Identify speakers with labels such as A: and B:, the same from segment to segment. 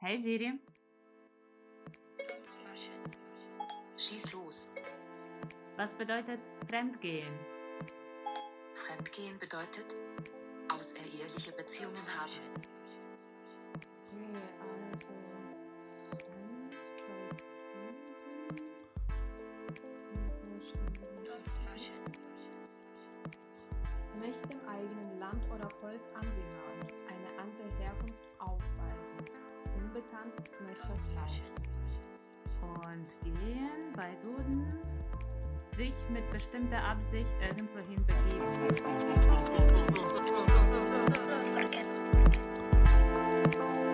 A: Hey Siri.
B: Schieß los.
A: Was bedeutet Fremdgehen?
B: Fremdgehen bedeutet außereheliche Beziehungen haben.
C: Okay, also. Nicht dem eigenen Land oder Volk angehören, unbekannt, nicht vertraut.
A: Und gehen bei Duden sich mit bestimmter Absicht irgendwohin begeben.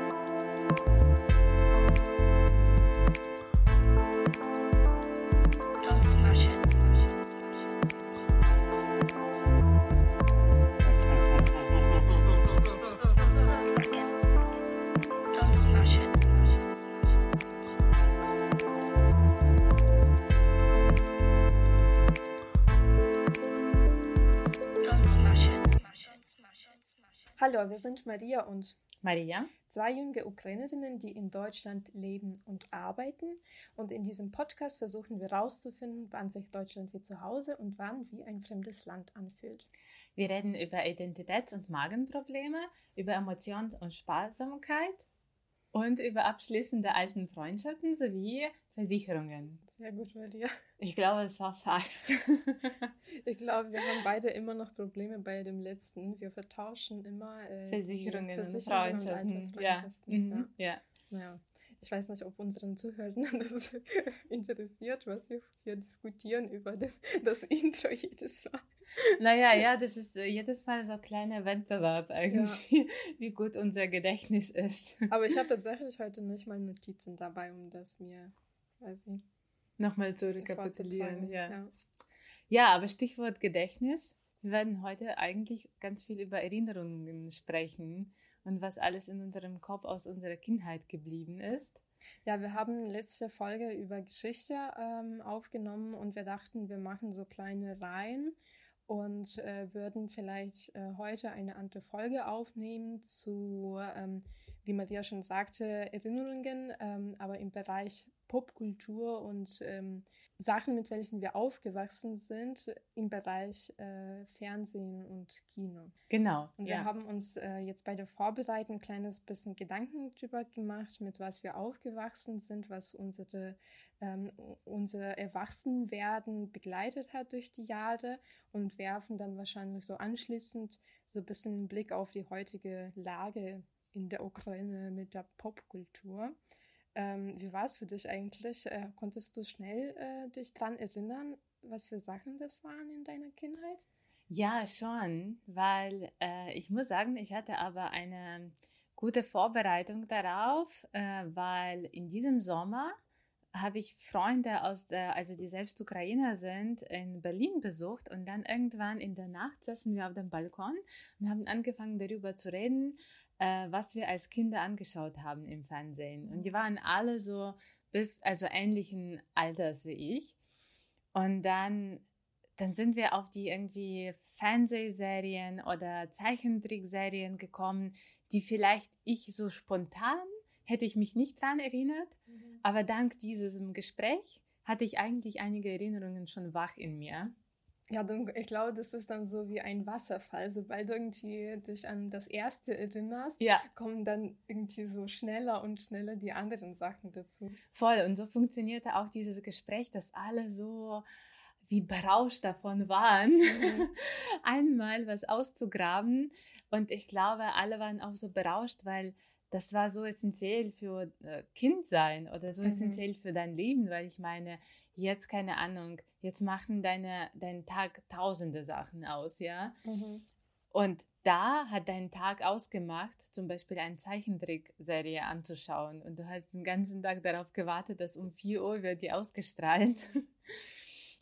C: Hallo, wir sind Maria und
A: Maria?
C: zwei junge Ukrainerinnen, die in Deutschland leben und arbeiten. Und in diesem Podcast versuchen wir herauszufinden, wann sich Deutschland wie zu Hause und wann wie ein fremdes Land anfühlt.
A: Wir reden über Identitäts- und Magenprobleme, über Emotionen und Sparsamkeit und über abschließende alten Freundschaften sowie Versicherungen.
C: Sehr gut, Maria.
A: Ich glaube, es war fast.
C: Ich glaube, wir haben beide immer noch Probleme bei dem letzten. Wir vertauschen immer äh,
A: Versicherungen, und
C: Versicherungen und alte
A: Freundschaften. Ja.
C: Freundschaften.
A: Mhm. ja.
C: Ja. ja. Ich weiß nicht, ob unseren Zuhörern das interessiert, was wir hier diskutieren über das, das Intro jedes Mal.
A: Naja, ja, das ist äh, jedes Mal so ein kleiner Wettbewerb eigentlich, wie gut unser Gedächtnis ist.
C: Aber ich habe tatsächlich heute nicht mal Notizen dabei, um das mir quasi
A: Nochmal zu rekapitulieren. Ja.
C: Ja.
A: ja, aber Stichwort Gedächtnis. Wir werden heute eigentlich ganz viel über Erinnerungen sprechen und was alles in unserem Kopf aus unserer Kindheit geblieben ist.
C: ja, wir haben letzte Folge über Geschichte ähm, aufgenommen und wir dachten, wir machen so kleine Reihen und äh, würden vielleicht äh, heute eine andere Folge aufnehmen zu, ähm, wie Maria schon sagte, Erinnerungen, ähm, aber im Bereich Popkultur und ähm, Sachen, mit welchen wir aufgewachsen sind, im Bereich äh, Fernsehen und Kino.
A: Genau.
C: Und
A: ja.
C: wir haben uns äh, jetzt bei der Vorbereitung ein kleines bisschen Gedanken drüber gemacht, mit was wir aufgewachsen sind, was unsere, ähm, unser Erwachsenwerden begleitet hat durch die Jahre und werfen dann wahrscheinlich so anschließend so ein bisschen einen Blick auf die heutige Lage in der Ukraine mit der Popkultur. Ähm, wie war es für dich eigentlich? Äh, konntest du schnell äh, dich dran erinnern, was für Sachen das waren in deiner Kindheit?
A: Ja, schon, weil äh, ich muss sagen, ich hatte aber eine gute Vorbereitung darauf, äh, weil in diesem Sommer habe ich Freunde aus der, also die selbst Ukrainer sind, in Berlin besucht und dann irgendwann in der Nacht saßen wir auf dem Balkon und haben angefangen darüber zu reden, äh, was wir als Kinder angeschaut haben im Fernsehen. Und die waren alle so bis, also ähnlichen Alters wie ich. Und dann dann sind wir auf die irgendwie Fernsehserien oder Zeichentrickserien gekommen, die vielleicht ich so spontan hätte ich mich nicht dran erinnert,
C: Mhm.
A: aber dank diesem Gespräch hatte ich eigentlich einige Erinnerungen schon wach in mir.
C: Ja, dann, ich glaube, das ist dann so wie ein Wasserfall. Sobald du irgendwie dich an das Erste erinnerst,
A: Ja,
C: kommen dann irgendwie so schneller und schneller die anderen Sachen dazu.
A: voll. Und so funktionierte auch dieses Gespräch, dass alle so wie berauscht davon waren, einmal was auszugraben. Und ich glaube, alle waren auch so berauscht, weil das war so essentiell für äh, Kindsein oder so
C: Mhm.
A: essentiell für dein Leben, weil ich meine, jetzt keine Ahnung, jetzt machen deine, deinen Tag tausende Sachen aus, ja. Und da hat dein Tag ausgemacht, zum Beispiel eine Zeichentrickserie anzuschauen. Und du hast den ganzen Tag darauf gewartet, dass um 4 Uhr wird die ausgestrahlt.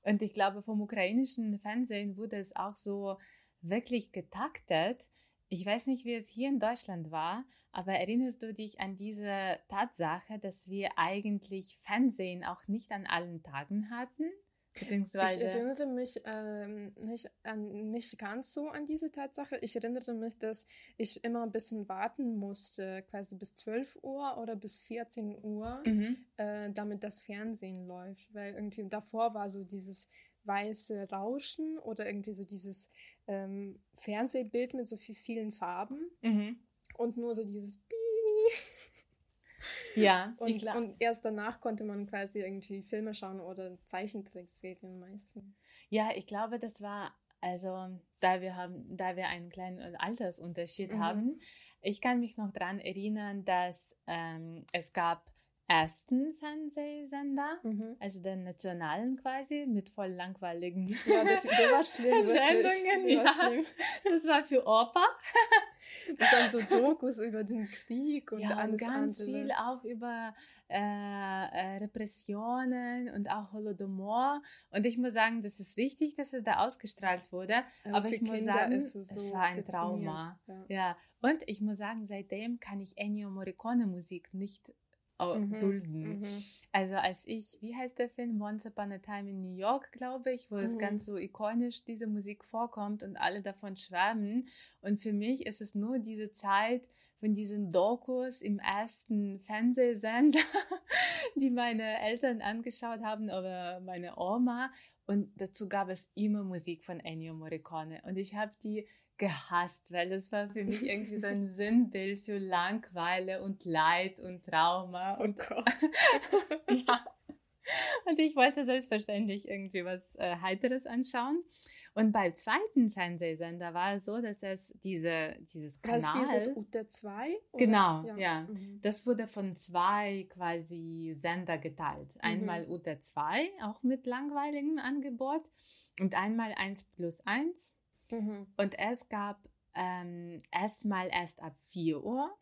A: Und ich glaube, vom ukrainischen Fernsehen wurde es auch so wirklich getaktet. Ich weiß nicht, wie es hier in Deutschland war, aber erinnerst du dich an diese Tatsache, dass wir eigentlich Fernsehen auch nicht an allen Tagen hatten, Beziehungsweise.
C: Ich erinnere mich ähm, nicht, an, nicht ganz so an diese Tatsache. Ich erinnere mich, dass ich immer ein bisschen warten musste, quasi bis 12 Uhr oder bis 14 Uhr,
A: Mhm.
C: äh, damit das Fernsehen läuft. Weil irgendwie davor war so dieses weiße Rauschen oder irgendwie so dieses ähm, Fernsehbild mit so viel, vielen Farben
A: Mhm.
C: und nur so dieses Piep.
A: Ja,
C: Und,
A: glaub-
C: und erst danach konnte man quasi irgendwie Filme schauen oder Zeichentrickserien meistens.
A: Ja, ich glaube, das war, also da wir haben, da wir einen kleinen Altersunterschied
C: Mhm.
A: haben, ich kann mich noch daran erinnern, dass ähm, es gab ersten Fernsehsender,
C: Mhm.
A: also den nationalen quasi, mit voll langweiligen
C: Ja, das, der war schlimm, wirklich.
A: Sendungen.
C: Der war
A: Ja.
C: schlimm.
A: Das war für Opa.
C: Das waren so Dokus über den Krieg und
A: ja, und
C: alles
A: ganz
C: andere.
A: viel auch über äh, äh, Repressionen und auch Holodomor. Und ich muss sagen, das ist wichtig, dass es da ausgestrahlt wurde. aber
C: für
A: ich muss
C: Kinder
A: sagen, es
C: so
A: war ein. Trauma.
C: Ja.
A: Ja, und ich muss sagen, seitdem kann ich Ennio Morricone Musik nicht
C: Mhm,
A: dulden.
C: mhm.
A: Also als ich, wie heißt der Film? Once Upon a Time in New York, glaube ich, wo es
C: Mhm.
A: ganz so ikonisch diese Musik vorkommt und alle davon schwärmen. Und für mich ist es nur diese Zeit von diesen Dokus im ersten Fernsehsender, die meine Eltern angeschaut haben oder meine Oma. Und dazu gab es immer Musik von Ennio Morricone. Und ich habe die gehasst, weil das war für mich irgendwie so ein Sinnbild für Langweile und Leid und Trauma.
C: Oh
A: Und
C: Gott.
A: ja. Und ich wollte selbstverständlich irgendwie was äh, Heiteres anschauen. Und beim zweiten Fernsehsender war es so, dass es diese, dieses Kanal,
C: dieses UT2? oder?
A: Genau, ja.
C: Mhm.
A: das wurde von zwei quasi Sender geteilt. Einmal UT2, auch mit langweiligem Angebot, und einmal 1 plus 1.
C: Mhm.
A: Und es gab ähm, erstmal erst ab 4 Uhr,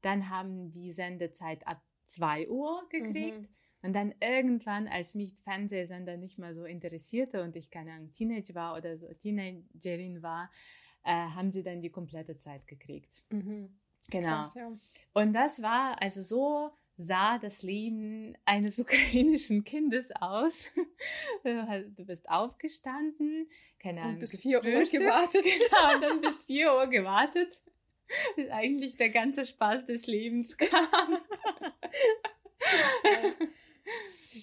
A: dann haben die Sendezeit ab 2 Uhr gekriegt.
C: Mhm.
A: Und dann irgendwann, als mich Fernsehsender nicht mehr so interessierte und ich keine Ahnung, Teenage war oder so Teenagerin war, äh, haben sie dann die komplette Zeit gekriegt.
C: Mhm.
A: Genau.
C: Krass, ja.
A: Und das war, also so sah das Leben eines ukrainischen Kindes aus. Du hast- Du bist aufgestanden, keine Ahnung,
C: Und bis 4 Uhr gewartet.
A: Genau, und dann bis 4 Uhr gewartet, bis eigentlich der ganze Spaß des Lebens kam.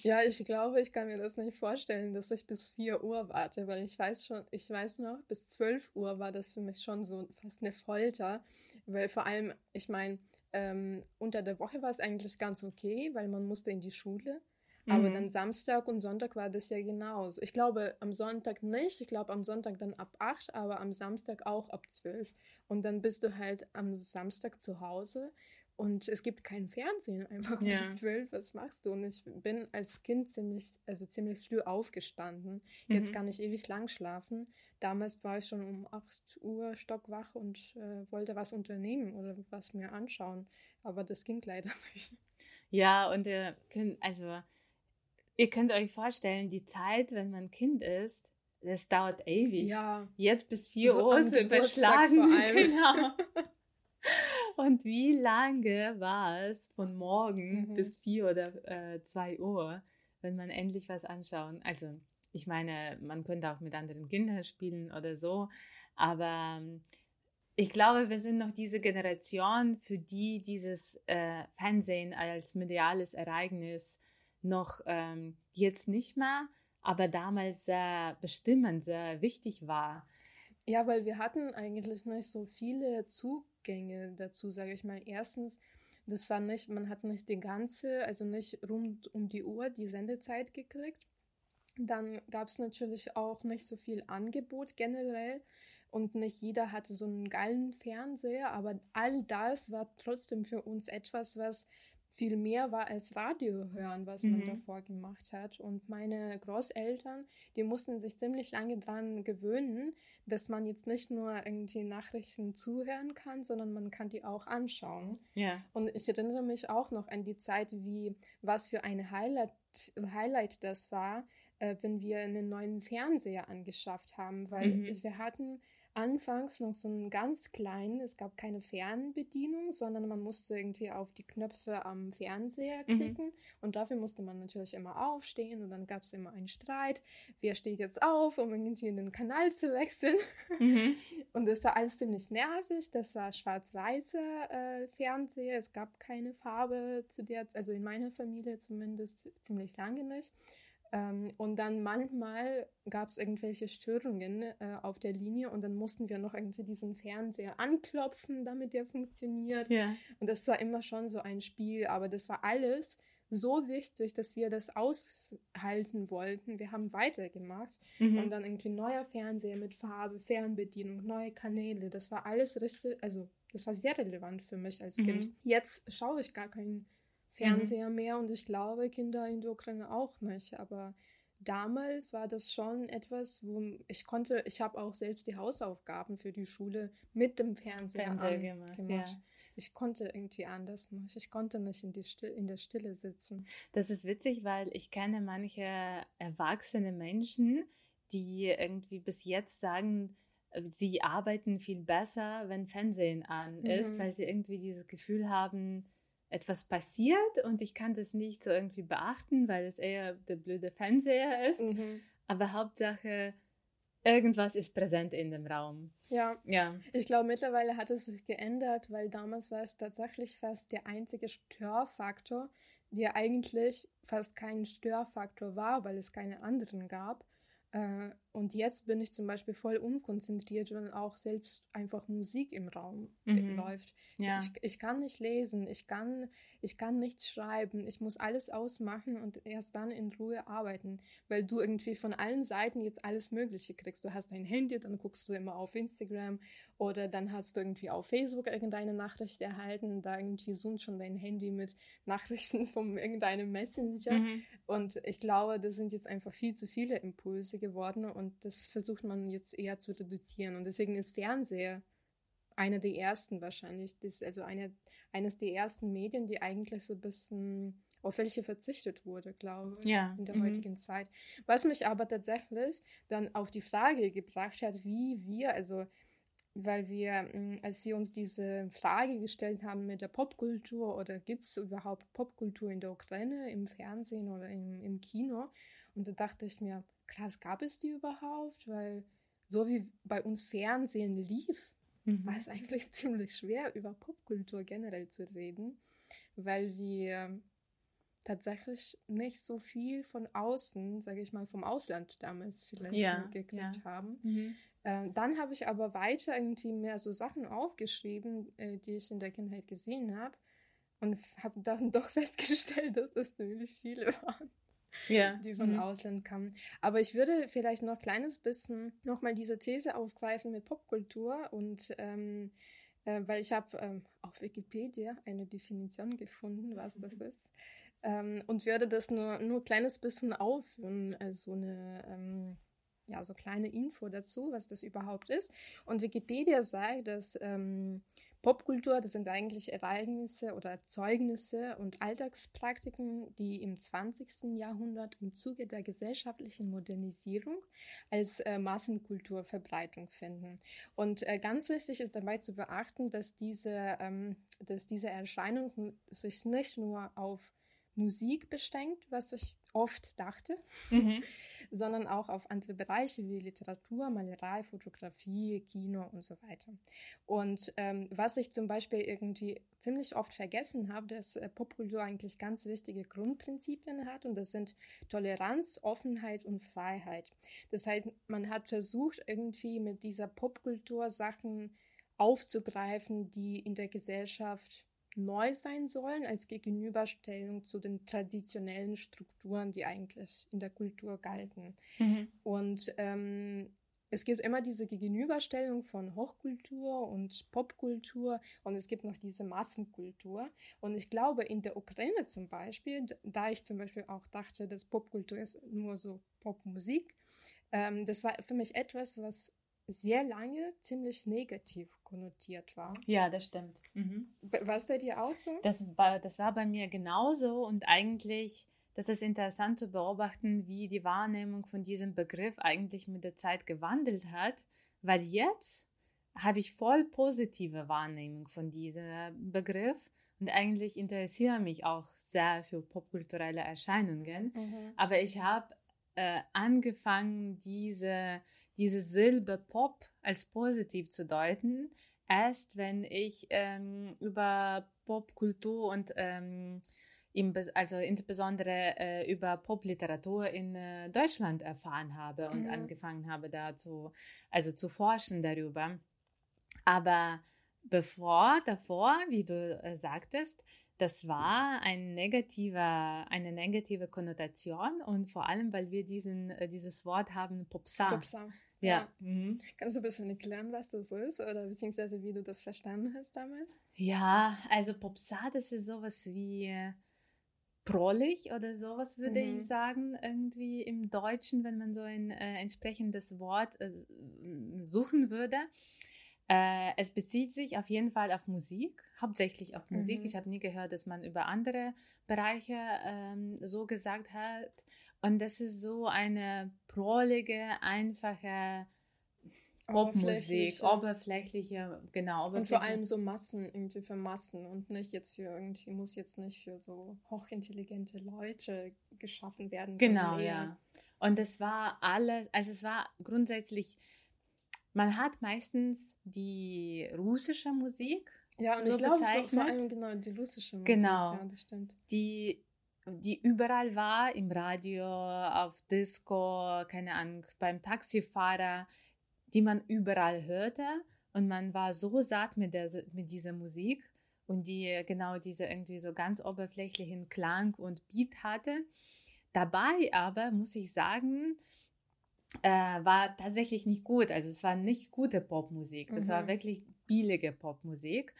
C: Ja, ich glaube, ich kann mir das nicht vorstellen, dass ich bis 4 Uhr warte, weil ich weiß schon, ich weiß noch, bis 12 Uhr war das für mich schon so fast eine Folter, weil vor allem, ich meine, ähm, unter der Woche war es eigentlich ganz okay, weil man musste in die Schule, aber
A: Mhm.
C: dann Samstag und Sonntag war das ja genauso. Ich glaube, am Sonntag nicht, ich glaube am Sonntag dann ab 8, aber am Samstag auch ab 12 und dann bist du halt am Samstag zu Hause und es gibt kein Fernsehen einfach
A: Ja.
C: bis zwölf. Was machst du? Und ich bin als Kind ziemlich, also ziemlich früh aufgestanden. Jetzt
A: Mhm.
C: kann ich ewig lang schlafen. Damals war ich schon um 8 Uhr stockwach und äh, wollte was unternehmen oder was mir anschauen. Aber das ging leider nicht.
A: Ja, und ihr könnt, also, ihr könnt euch vorstellen, die Zeit, wenn man Kind ist, das dauert ewig.
C: Ja.
A: Jetzt bis 4
C: So
A: Uhr zu überschlagen.
C: vor allem.
A: Genau. Und wie lange war es von morgen
C: Mhm.
A: bis 4 oder äh, 2 Uhr, wenn man endlich was anschauen? Also, ich meine, man könnte auch mit anderen Kindern spielen oder so, aber ähm, ich glaube, wir sind noch diese Generation, für die dieses äh, Fernsehen als mediales Ereignis noch ähm, jetzt nicht mehr, aber damals sehr bestimmend, sehr wichtig war.
C: Ja, weil wir hatten eigentlich nicht so viele Zugänge dazu, sage ich mal. Erstens, das war nicht, man hat nicht die ganze, also nicht rund um die Uhr die Sendezeit gekriegt. Dann gab es natürlich auch nicht so viel Angebot generell und nicht jeder hatte so einen geilen Fernseher, aber all das war trotzdem für uns etwas, was viel mehr war als Radio hören, was man
A: Mhm.
C: davor gemacht hat. Und meine Großeltern, die mussten sich ziemlich lange dran gewöhnen, dass man jetzt nicht nur irgendwie Nachrichten zuhören kann, sondern man kann die auch anschauen.
A: Ja.
C: Und ich erinnere mich auch noch an die Zeit, wie was für ein Highlight, Highlight das war, äh, wenn wir einen neuen Fernseher angeschafft haben, weil
A: Mhm.
C: wir hatten anfangs noch so einen ganz kleinen, es gab keine Fernbedienung, sondern man musste irgendwie auf die Knöpfe am Fernseher
A: Mhm.
C: klicken und dafür musste man natürlich immer aufstehen und dann gab es immer einen Streit, wer steht jetzt auf, um irgendwie in den Kanal zu wechseln.
A: Mhm.
C: Und das war alles ziemlich nervig. Das war schwarz-weiße äh, Fernseher. Es gab keine Farbe zu der, also in meiner Familie zumindest ziemlich lange nicht. Ähm, und dann manchmal gab es irgendwelche Störungen äh, auf der Linie und dann mussten wir noch irgendwie diesen Fernseher anklopfen, damit der funktioniert.
A: Ja.
C: Und das war immer schon so ein Spiel, aber das war alles so wichtig, dass wir das aushalten wollten. Wir haben weitergemacht
A: Mhm.
C: und dann irgendwie neuer Fernseher mit Farbe, Fernbedienung, neue Kanäle. Das war alles richtig, also das war sehr relevant für mich als
A: Mhm.
C: Kind. Jetzt schaue ich gar keinen Fernseher mehr und ich glaube Kinder in der Ukraine auch nicht, aber damals war das schon etwas, wo ich konnte, ich habe auch selbst die Hausaufgaben für die Schule mit dem Fernseher,
A: Fernseher gemacht,
C: gemacht.
A: ja.
C: Ich konnte irgendwie anders nicht. Ich konnte nicht in, die Still in der Stille sitzen.
A: Das ist witzig, weil ich kenne manche erwachsene Menschen, die irgendwie bis jetzt sagen, äh, sie arbeiten viel besser, wenn Fernsehen an ist,
C: Mhm.
A: weil sie irgendwie dieses Gefühl haben, etwas passiert und ich kann das nicht so irgendwie beachten, weil es eher der blöde Fernseher ist.
C: Mhm.
A: Aber Hauptsache, irgendwas ist präsent in dem Raum.
C: Ja,
A: Ja.
C: Ich glaube, mittlerweile hat es sich geändert, weil damals war es tatsächlich fast der einzige Störfaktor, der eigentlich fast kein Störfaktor war, weil es keine anderen gab. Äh, Und jetzt bin ich zum Beispiel voll unkonzentriert, wenn auch selbst einfach Musik im Raum äh,
A: Mhm.
C: läuft.
A: Ja.
C: Ich, ich kann nicht lesen, ich kann, ich kann nichts schreiben, ich muss alles ausmachen und erst dann in Ruhe arbeiten, weil du irgendwie von allen Seiten jetzt alles Mögliche kriegst. Du hast dein Handy, dann guckst du immer auf Instagram oder dann hast du irgendwie auf Facebook irgendeine Nachricht erhalten, da irgendwie zoomt schon dein Handy mit Nachrichten von irgendeinem Messenger.
A: Mhm.
C: Und ich glaube, das sind jetzt einfach viel zu viele Impulse geworden und das versucht man jetzt eher zu reduzieren. Und deswegen ist Fernseher einer der ersten wahrscheinlich, das, also eine, eines der ersten Medien, die eigentlich so ein bisschen auf welche verzichtet wurde, glaube ich,
A: Ja,
C: in der
A: mhm.
C: heutigen Zeit. Was mich aber tatsächlich dann auf die Frage gebracht hat, wie wir, also weil wir, mh, als wir uns diese Frage gestellt haben mit der Popkultur oder gibt es überhaupt Popkultur in der Ukraine, im Fernsehen oder im, im Kino? Und da dachte ich mir, krass, gab es die überhaupt? Weil so wie bei uns Fernsehen lief,
A: Mhm.
C: war es eigentlich ziemlich schwer, über Popkultur generell zu reden, weil wir tatsächlich nicht so viel von außen, sage ich mal, vom Ausland damals vielleicht
A: Ja,
C: mitgekriegt
A: ja.
C: haben.
A: Mhm.
C: Äh, dann habe ich aber weiter irgendwie mehr so Sachen aufgeschrieben, äh, die ich in der Kindheit gesehen habe und habe dann doch festgestellt, dass das ziemlich viele waren
A: Ja.
C: die von
A: Mhm.
C: Ausland kamen. Aber ich würde vielleicht noch ein kleines bisschen nochmal diese These aufgreifen mit Popkultur und ähm, äh, weil ich habe ähm, auf Wikipedia eine Definition gefunden, was das ist. Ähm, und würde das nur nur ein kleines bisschen aufführen, also eine ähm, ja, so kleine Info dazu, was das überhaupt ist. Und Wikipedia sagt, dass ähm, Popkultur, das sind eigentlich Ereignisse oder Erzeugnisse und Alltagspraktiken, die im 20. Jahrhundert im Zuge der gesellschaftlichen Modernisierung als äh, Massenkultur Verbreitung finden. Und äh, ganz wichtig ist dabei zu beachten, dass diese, ähm, dass diese Erscheinung sich nicht nur auf Musik beschränkt, was ich oft dachte,
A: Mhm.
C: sondern auch auf andere Bereiche wie Literatur, Malerei, Fotografie, Kino und so weiter. Und ähm, was ich zum Beispiel irgendwie ziemlich oft vergessen habe, dass äh, Popkultur eigentlich ganz wichtige Grundprinzipien hat und das sind Toleranz, Offenheit und Freiheit. Das heißt, man hat versucht, irgendwie mit dieser Popkultur Sachen aufzugreifen, die in der Gesellschaft neu sein sollen als Gegenüberstellung zu den traditionellen Strukturen, die eigentlich in der Kultur galten.
A: Mhm.
C: Und ähm, es gibt immer diese Gegenüberstellung von Hochkultur und Popkultur und es gibt noch diese Massenkultur. Und ich glaube, in der Ukraine zum Beispiel, da ich zum Beispiel auch dachte, dass Popkultur ist nur so Popmusik, ähm, das war für mich etwas, was sehr lange ziemlich negativ konnotiert war.
A: Ja, das stimmt. Mhm.
C: War es bei dir auch so?
A: Das war, das war bei mir genauso und eigentlich, das ist interessant zu beobachten, wie die Wahrnehmung von diesem Begriff eigentlich mit der Zeit gewandelt hat, weil jetzt habe ich voll positive Wahrnehmung von diesem Begriff und eigentlich interessiere mich auch sehr für popkulturelle Erscheinungen. Mhm. Aber ich habe äh, angefangen, diese, diese Silbe Pop als positiv zu deuten, erst wenn ich ähm, über Popkultur und ähm, also insbesondere äh, über Popliteratur in äh, Deutschland erfahren habe und mhm. angefangen habe, da zu, also zu forschen darüber. Aber bevor, davor, wie du äh, sagtest, das war ein negativer, eine negative Konnotation und vor allem, weil wir diesen, äh, dieses Wort haben, Popsa.
C: Popsa. Ja. ja. Mhm. Kannst du ein bisschen erklären, was das ist oder beziehungsweise wie du das verstanden hast damals?
A: Ja, also Popsa, das ist sowas wie prollig oder sowas, würde mhm. ich sagen, irgendwie im Deutschen, wenn man so ein äh, entsprechendes Wort äh, suchen würde. Äh, es bezieht sich auf jeden Fall auf Musik, hauptsächlich auf Musik. Mhm. Ich habe nie gehört, dass man über andere Bereiche ähm, so gesagt hat. Und das ist so eine prollige, einfache Popmusik, oberflächliche, genau.
C: Oberflächliche. Und vor allem so Massen, irgendwie für Massen und nicht jetzt für irgendwie, muss jetzt nicht für so hochintelligente Leute geschaffen werden.
A: Genau, ja. Und es war alles, also es war grundsätzlich man hat meistens die russische Musik.
C: Ja, und so ich glaube bezeichnet. vor allem genau die russische Musik.
A: Genau. Ja, das stimmt. Die, die überall war, im Radio, auf Disco, keine Ahnung, beim Taxifahrer, die man überall hörte. Und man war so satt mit, der, mit dieser Musik und die genau diese irgendwie so ganz oberflächlichen Klang und Beat hatte. Dabei aber muss ich sagen, äh, war tatsächlich nicht gut. Also es war nicht gute Popmusik. Das mhm. war wirklich billige Popmusik.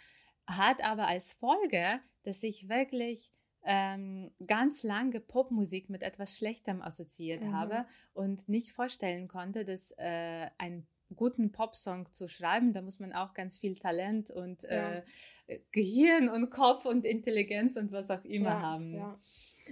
A: Hat aber als Folge, dass ich wirklich ähm, ganz lange Popmusik mit etwas Schlechtem assoziiert mhm. habe und nicht vorstellen konnte, dass äh, einen guten Popsong zu schreiben, da muss man auch ganz viel Talent und ja. äh, Gehirn und Kopf und Intelligenz und was auch immer ja, haben. Ja.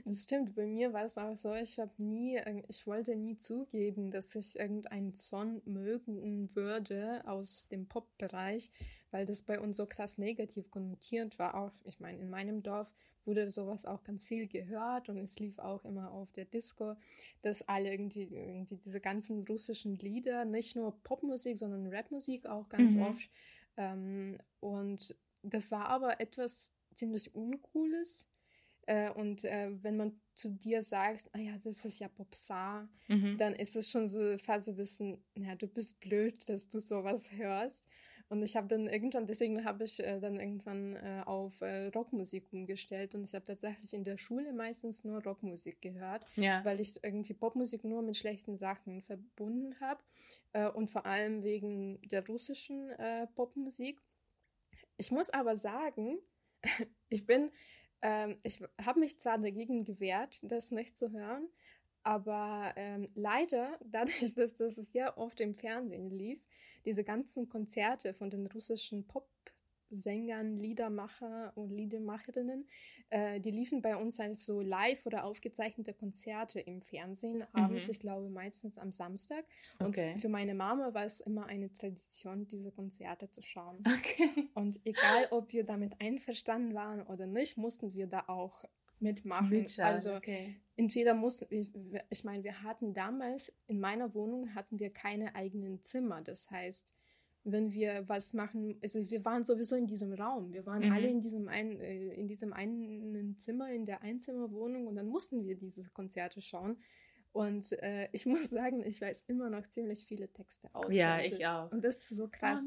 C: Das stimmt, bei mir war es auch so, ich habe nie, ich wollte nie zugeben, dass ich irgendeinen Song mögen würde aus dem Pop-Bereich, weil das bei uns so krass negativ konnotiert war. Auch, ich meine, in meinem Dorf wurde sowas auch ganz viel gehört und es lief auch immer auf der Disco, dass alle irgendwie, irgendwie diese ganzen russischen Lieder, nicht nur Popmusik, sondern Rapmusik auch ganz mhm. oft. Ähm, und das war aber etwas ziemlich Uncooles äh, und äh, wenn man zu dir sagt, ah ja, das ist ja Popsar, mhm. dann ist es schon so fast ein bisschen, ja, du bist blöd, dass du sowas hörst. Und ich habe dann irgendwann, deswegen habe ich äh, dann irgendwann äh, auf äh, Rockmusik umgestellt und ich habe tatsächlich in der Schule meistens nur Rockmusik gehört, ja. weil ich irgendwie Popmusik nur mit schlechten Sachen verbunden habe äh, und vor allem wegen der russischen äh, Popmusik. Ich muss aber sagen, ich bin ähm, ich habe mich zwar dagegen gewehrt, das nicht zu hören, aber ähm, leider, dadurch, dass das sehr oft im Fernsehen lief, diese ganzen Konzerte von den russischen Pop- Sängern, Liedermacher und Liedermacherinnen. Äh, die liefen bei uns als so live oder aufgezeichnete Konzerte im Fernsehen mhm. abends, ich glaube meistens am Samstag. Und okay. für meine Mama war es immer eine Tradition, diese Konzerte zu schauen. Okay. Und egal, ob wir damit einverstanden waren oder nicht, mussten wir da auch mitmachen. Mitschauen. Also okay. entweder mussten, ich meine, wir hatten damals in meiner Wohnung hatten wir keine eigenen Zimmer. Das heißt, wenn wir was machen, also wir waren sowieso in diesem Raum, wir waren mhm. alle in diesem, ein, äh, in diesem einen Zimmer, in der Einzimmerwohnung und dann mussten wir diese Konzerte schauen. Und äh, ich muss sagen, ich weiß immer noch ziemlich viele Texte aus.
A: Ja, ich auch.
C: Und das ist so krass.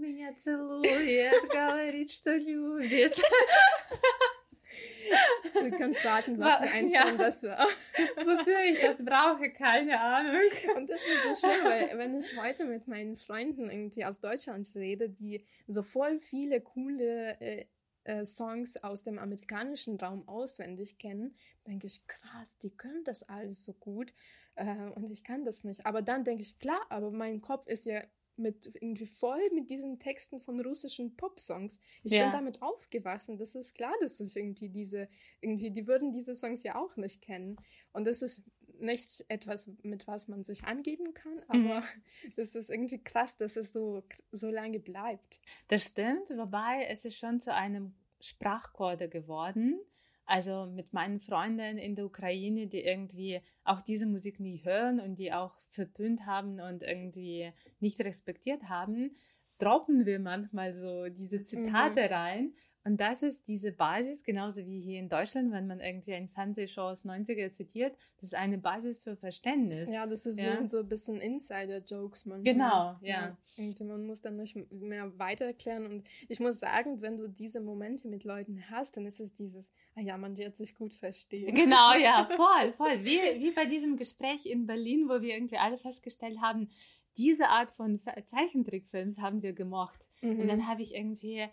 C: Du kannst warten, was für ein Song das war.
A: Wofür ich das brauche, keine Ahnung.
C: Und das ist so schön, weil wenn ich heute mit meinen Freunden irgendwie aus Deutschland rede, die so voll viele coole äh, äh, Songs aus dem amerikanischen Raum auswendig kennen, denke ich, krass, die können das alles so gut äh, und ich kann das nicht. Aber dann denke ich, klar, aber mein Kopf ist ja mit irgendwie voll mit diesen Texten von russischen Popsongs. Ich ja. bin damit aufgewachsen. Das ist klar, dass es irgendwie diese, irgendwie, die würden diese Songs ja auch nicht kennen. Und das ist, nicht etwas, mit was man sich angeben kann, aber mhm. das ist irgendwie krass, dass es so, so lange bleibt.
A: Das stimmt, wobei es ist schon zu einem Sprachcode geworden. Also mit meinen Freunden in der Ukraine, die irgendwie auch diese Musik nie hören und die auch verpönt haben und irgendwie nicht respektiert haben, droppen wir manchmal so diese Zitate mhm. rein und das ist diese Basis, genauso wie hier in Deutschland, wenn man irgendwie eine Fernsehshow aus 90er zitiert, das ist eine Basis für Verständnis.
C: Ja, das ist ja. so ein bisschen Insider-Jokes manchmal.
A: Genau, ja.
C: ja. Man muss dann nicht mehr weiter erklären. Und ich muss sagen, wenn du diese Momente mit Leuten hast, dann ist es dieses, ah ja, man wird sich gut verstehen.
A: Genau, ja, voll, voll. Wie, wie bei diesem Gespräch in Berlin, wo wir irgendwie alle festgestellt haben, diese Art von Zeichentrickfilms haben wir gemocht. Mhm. Und dann habe ich irgendwie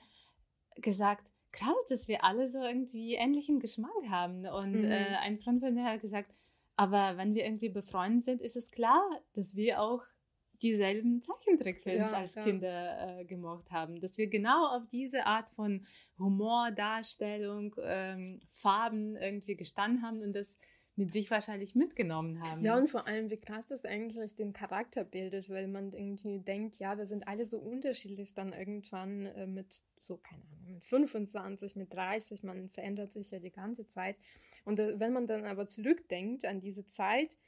A: gesagt, krass, dass wir alle so irgendwie ähnlichen Geschmack haben. Und mhm. äh, ein Freund von mir hat gesagt, aber wenn wir irgendwie befreundet sind, ist es klar, dass wir auch dieselben Zeichentrickfilms ja, als ja. Kinder äh, gemocht haben. Dass wir genau auf diese Art von Humor, Darstellung, ähm, Farben irgendwie gestanden haben und das mit sich wahrscheinlich mitgenommen haben.
C: Ja, und vor allem, wie krass das eigentlich den Charakter bildet, weil man irgendwie denkt, ja, wir sind alle so unterschiedlich dann irgendwann äh, mit so, keine Ahnung, mit 25, mit 30, man verändert sich ja die ganze Zeit. Und äh, wenn man dann aber zurückdenkt an diese Zeit,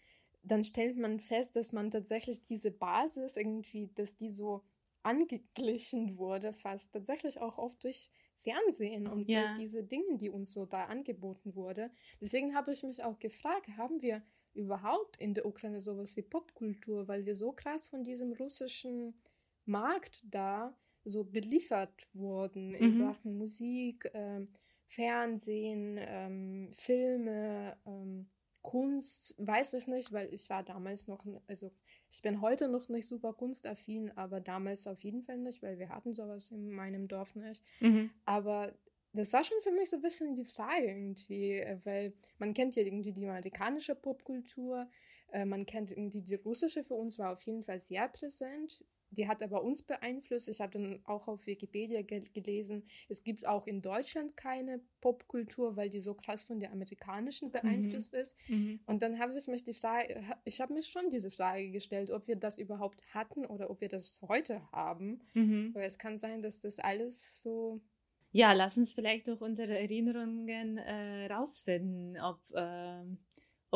C: dann stellt man fest, dass man tatsächlich diese Basis irgendwie, dass die so angeglichen wurde, fast tatsächlich auch oft durch Fernsehen und ja. durch diese Dinge, die uns so da angeboten wurde. Deswegen habe ich mich auch gefragt, haben wir überhaupt in der Ukraine sowas wie Popkultur, weil wir so krass von diesem russischen Markt da so beliefert wurden in mhm. Sachen Musik, äh, Fernsehen, ähm, Filme, ähm, Kunst, weiß ich nicht, weil ich war damals noch, also ich bin heute noch nicht super kunstaffin, aber damals auf jeden Fall nicht, weil wir hatten sowas in meinem Dorf nicht. Mhm. Aber das war schon für mich so ein bisschen die Frage irgendwie, äh, weil man kennt ja irgendwie die amerikanische Popkultur, äh, man kennt irgendwie die russische, für uns war auf jeden Fall sehr präsent die hat aber uns beeinflusst. Ich habe dann auch auf Wikipedia ge gelesen, es gibt auch in Deutschland keine Popkultur, weil die so krass von der amerikanischen beeinflusst mhm. ist. Mhm. Und dann habe ich mich die Frage, ich habe mich schon diese Frage gestellt, ob wir das überhaupt hatten oder ob wir das heute haben. Mhm. Weil es kann sein, dass das alles so
A: ja, lass uns vielleicht durch unsere Erinnerungen äh, rausfinden, ob äh,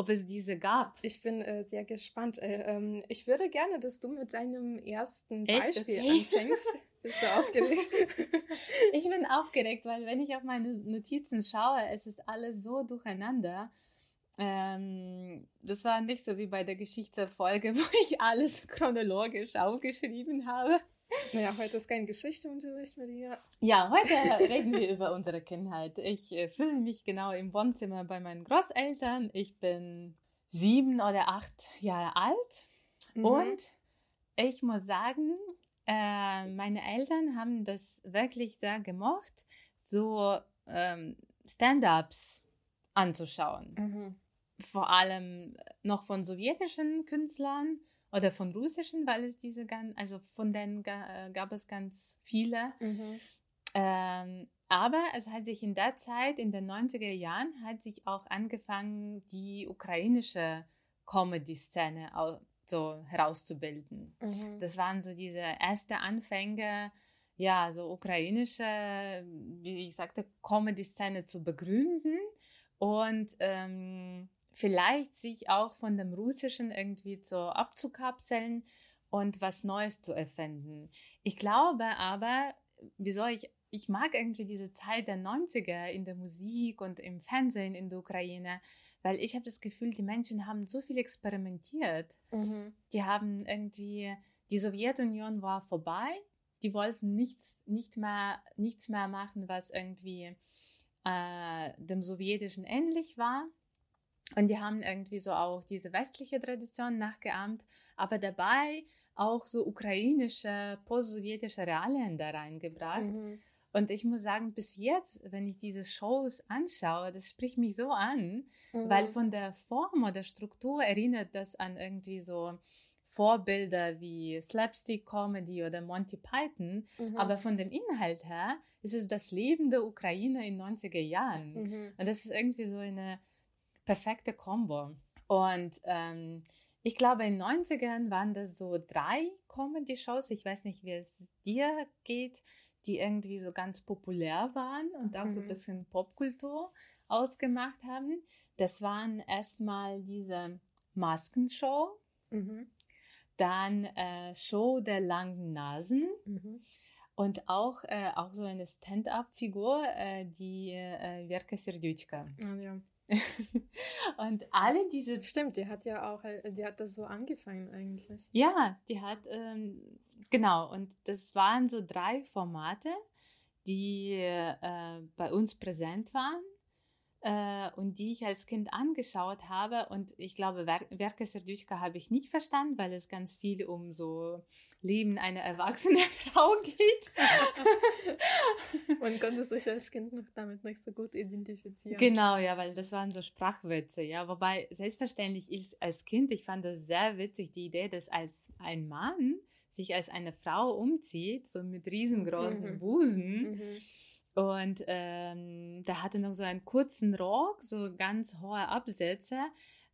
A: ob es diese gab.
C: Ich bin äh, sehr gespannt. Äh, ähm, ich würde gerne, dass du mit deinem ersten Echt? Beispiel okay. anfängst. Bist du aufgeregt?
A: ich bin aufgeregt, weil wenn ich auf meine Notizen schaue, es ist alles so durcheinander. Ähm, das war nicht so wie bei der Geschichtsfolge, wo ich alles chronologisch aufgeschrieben habe.
C: Naja, heute ist kein Geschichteunterricht mit dir.
A: Ja, heute reden wir über unsere Kindheit. Ich äh, fühle mich genau im Wohnzimmer bei meinen Großeltern. Ich bin sieben oder acht Jahre alt. Mhm. Und ich muss sagen, äh, meine Eltern haben das wirklich sehr gemocht, so ähm, Stand-ups anzuschauen. Mhm. Vor allem noch von sowjetischen Künstlern oder von russischen, weil es diese ganz, also von denen äh, gab es ganz viele. Mhm. Ähm, aber es hat sich in der Zeit, in den 90er Jahren, hat sich auch angefangen, die ukrainische Comedy-Szene so herauszubilden. Mhm. Das waren so diese ersten Anfänge, ja, so ukrainische, wie ich sagte, Comedy-Szene zu begründen. Und ähm, vielleicht sich auch von dem Russischen irgendwie so abzukapseln und was Neues zu erfinden. Ich glaube aber, wieso ich, ich mag irgendwie diese Zeit der 90er in der Musik und im Fernsehen in der Ukraine, weil ich habe das Gefühl, die Menschen haben so viel experimentiert. Mhm. Die haben irgendwie, die Sowjetunion war vorbei, die wollten nichts, nicht mehr, nichts mehr machen, was irgendwie äh, dem Sowjetischen ähnlich war. Und die haben irgendwie so auch diese westliche Tradition nachgeahmt, aber dabei auch so ukrainische, post-sowjetische Realien da reingebracht. Mhm. Und ich muss sagen, bis jetzt, wenn ich diese Shows anschaue, das spricht mich so an, mhm. weil von der Form oder Struktur erinnert das an irgendwie so Vorbilder wie Slapstick Comedy oder Monty Python, mhm. aber von dem Inhalt her ist es das Leben der Ukraine in 90er Jahren. Mhm. Und das ist irgendwie so eine perfekte Kombo. Und ähm, ich glaube, in den 90ern waren das so drei Comedy-Shows. Ich weiß nicht, wie es dir geht, die irgendwie so ganz populär waren und auch so ein
C: Mhm.
A: bisschen Popkultur ausgemacht haben. Das waren erstmal diese Maskenshow,
C: Mhm.
A: dann äh, Show der langen Nasen
C: Mhm.
A: und auch, äh, auch so eine Stand-up-Figur, äh, die äh, Verka Serdyuchka.
C: Ah, ja.
A: und alle diese
C: Stimmt, die hat ja auch, äh, die hat das so angefangen eigentlich.
A: Ja, die hat, ähm, genau, und das waren so drei Formate, die äh, bei uns präsent waren äh, und die ich als Kind angeschaut habe. Und ich glaube, Ver Verka Serdyuchka habe ich nicht verstanden, weil es ganz viel um so Leben einer erwachsenen Frau geht.
C: Man konnte sich als Kind noch damit nicht so gut identifizieren.
A: Genau, ja, weil das waren so Sprachwitze, ja. Wobei, selbstverständlich, ich als Kind, ich fand das sehr witzig, die Idee, dass als ein Mann sich als eine Frau umzieht, so mit riesengroßen
C: Mhm.
A: Busen.
C: Mhm.
A: Und ähm, der hatte noch so einen kurzen Rock, so ganz hohe Absätze,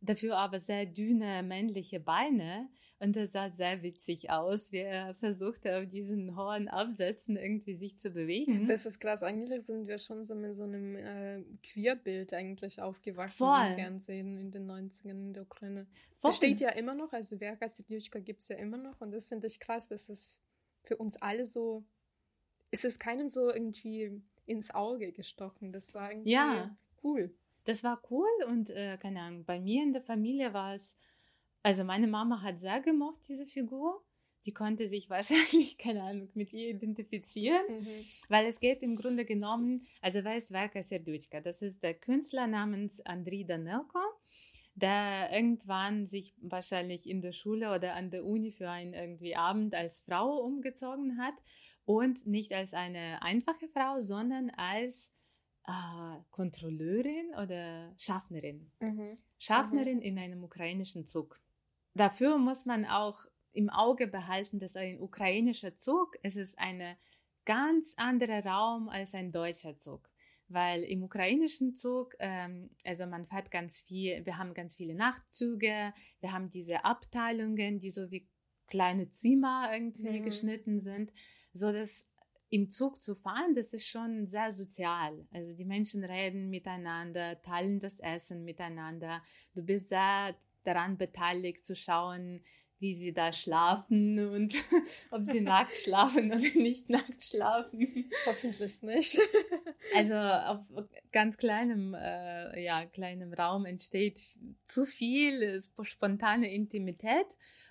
A: dafür aber sehr dünne männliche Beine. Und das sah sehr witzig aus, wie er versuchte, auf diesen hohen Absätzen irgendwie sich zu bewegen.
C: Das ist krass. Eigentlich sind wir schon so mit so einem äh, Queerbild eigentlich aufgewachsen
A: Voll.
C: im Fernsehen in den 90ern in der Ukraine.
A: Voll.
C: Das steht ja immer noch, also Verka Serdyuchka gibt es ja immer noch und das finde ich krass, dass es für uns alle so, ist es keinem so irgendwie ins Auge gestochen. Das war irgendwie
A: Ja.
C: cool.
A: Das war cool und äh, keine Ahnung, bei mir in der Familie war es, also meine Mama hat sehr gemocht, diese Figur. Die konnte sich wahrscheinlich, keine Ahnung, mit ihr identifizieren,
C: Mhm.
A: weil es geht im Grunde genommen, also wer ist Verka Serdyuchka? Das ist der Künstler namens Andriy Danelko, der irgendwann sich wahrscheinlich in der Schule oder an der Uni für einen irgendwie Abend als Frau umgezogen hat und nicht als eine einfache Frau, sondern als äh, Kontrolleurin oder Schaffnerin.
C: Mhm.
A: Schaffnerin in einem ukrainischen Zug. Dafür muss man auch im Auge behalten, dass ein ukrainischer Zug, es ist ein ganz anderer Raum als ein deutscher Zug. Weil im ukrainischen Zug, ähm, also man fährt ganz viel, wir haben ganz viele Nachtzüge, wir haben diese Abteilungen, die so wie kleine Zimmer irgendwie
C: Mhm.
A: geschnitten sind, so dass im Zug zu fahren, das ist schon sehr sozial. Also die Menschen reden miteinander, teilen das Essen miteinander. Du bist sehr daran beteiligt zu schauen, wie sie da schlafen und ob sie nackt schlafen oder nicht nackt schlafen.
C: Hoffentlich nicht.
A: Also auf ganz kleinem, äh, ja, kleinem Raum entsteht zu viel äh, sp- spontane Intimität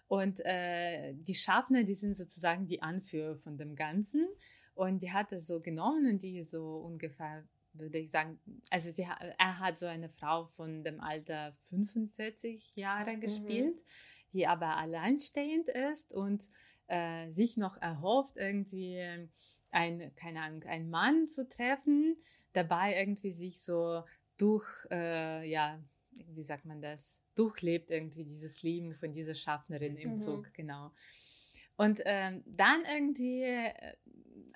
A: und äh, die Schaffner, die sind sozusagen die Anführer von dem Ganzen. Und die hat es so genommen und die so ungefähr, würde ich sagen, also sie, er hat so eine Frau von dem Alter 45 Jahre gespielt, die aber alleinstehend ist und äh, sich noch erhofft, irgendwie ein, keine Ahnung, einen Mann zu treffen, dabei irgendwie sich so durch, äh, ja, wie sagt man das, durchlebt irgendwie dieses Leben von dieser Schaffnerin im
C: Mhm.
A: Zug, genau. Und ähm, dann irgendwie äh,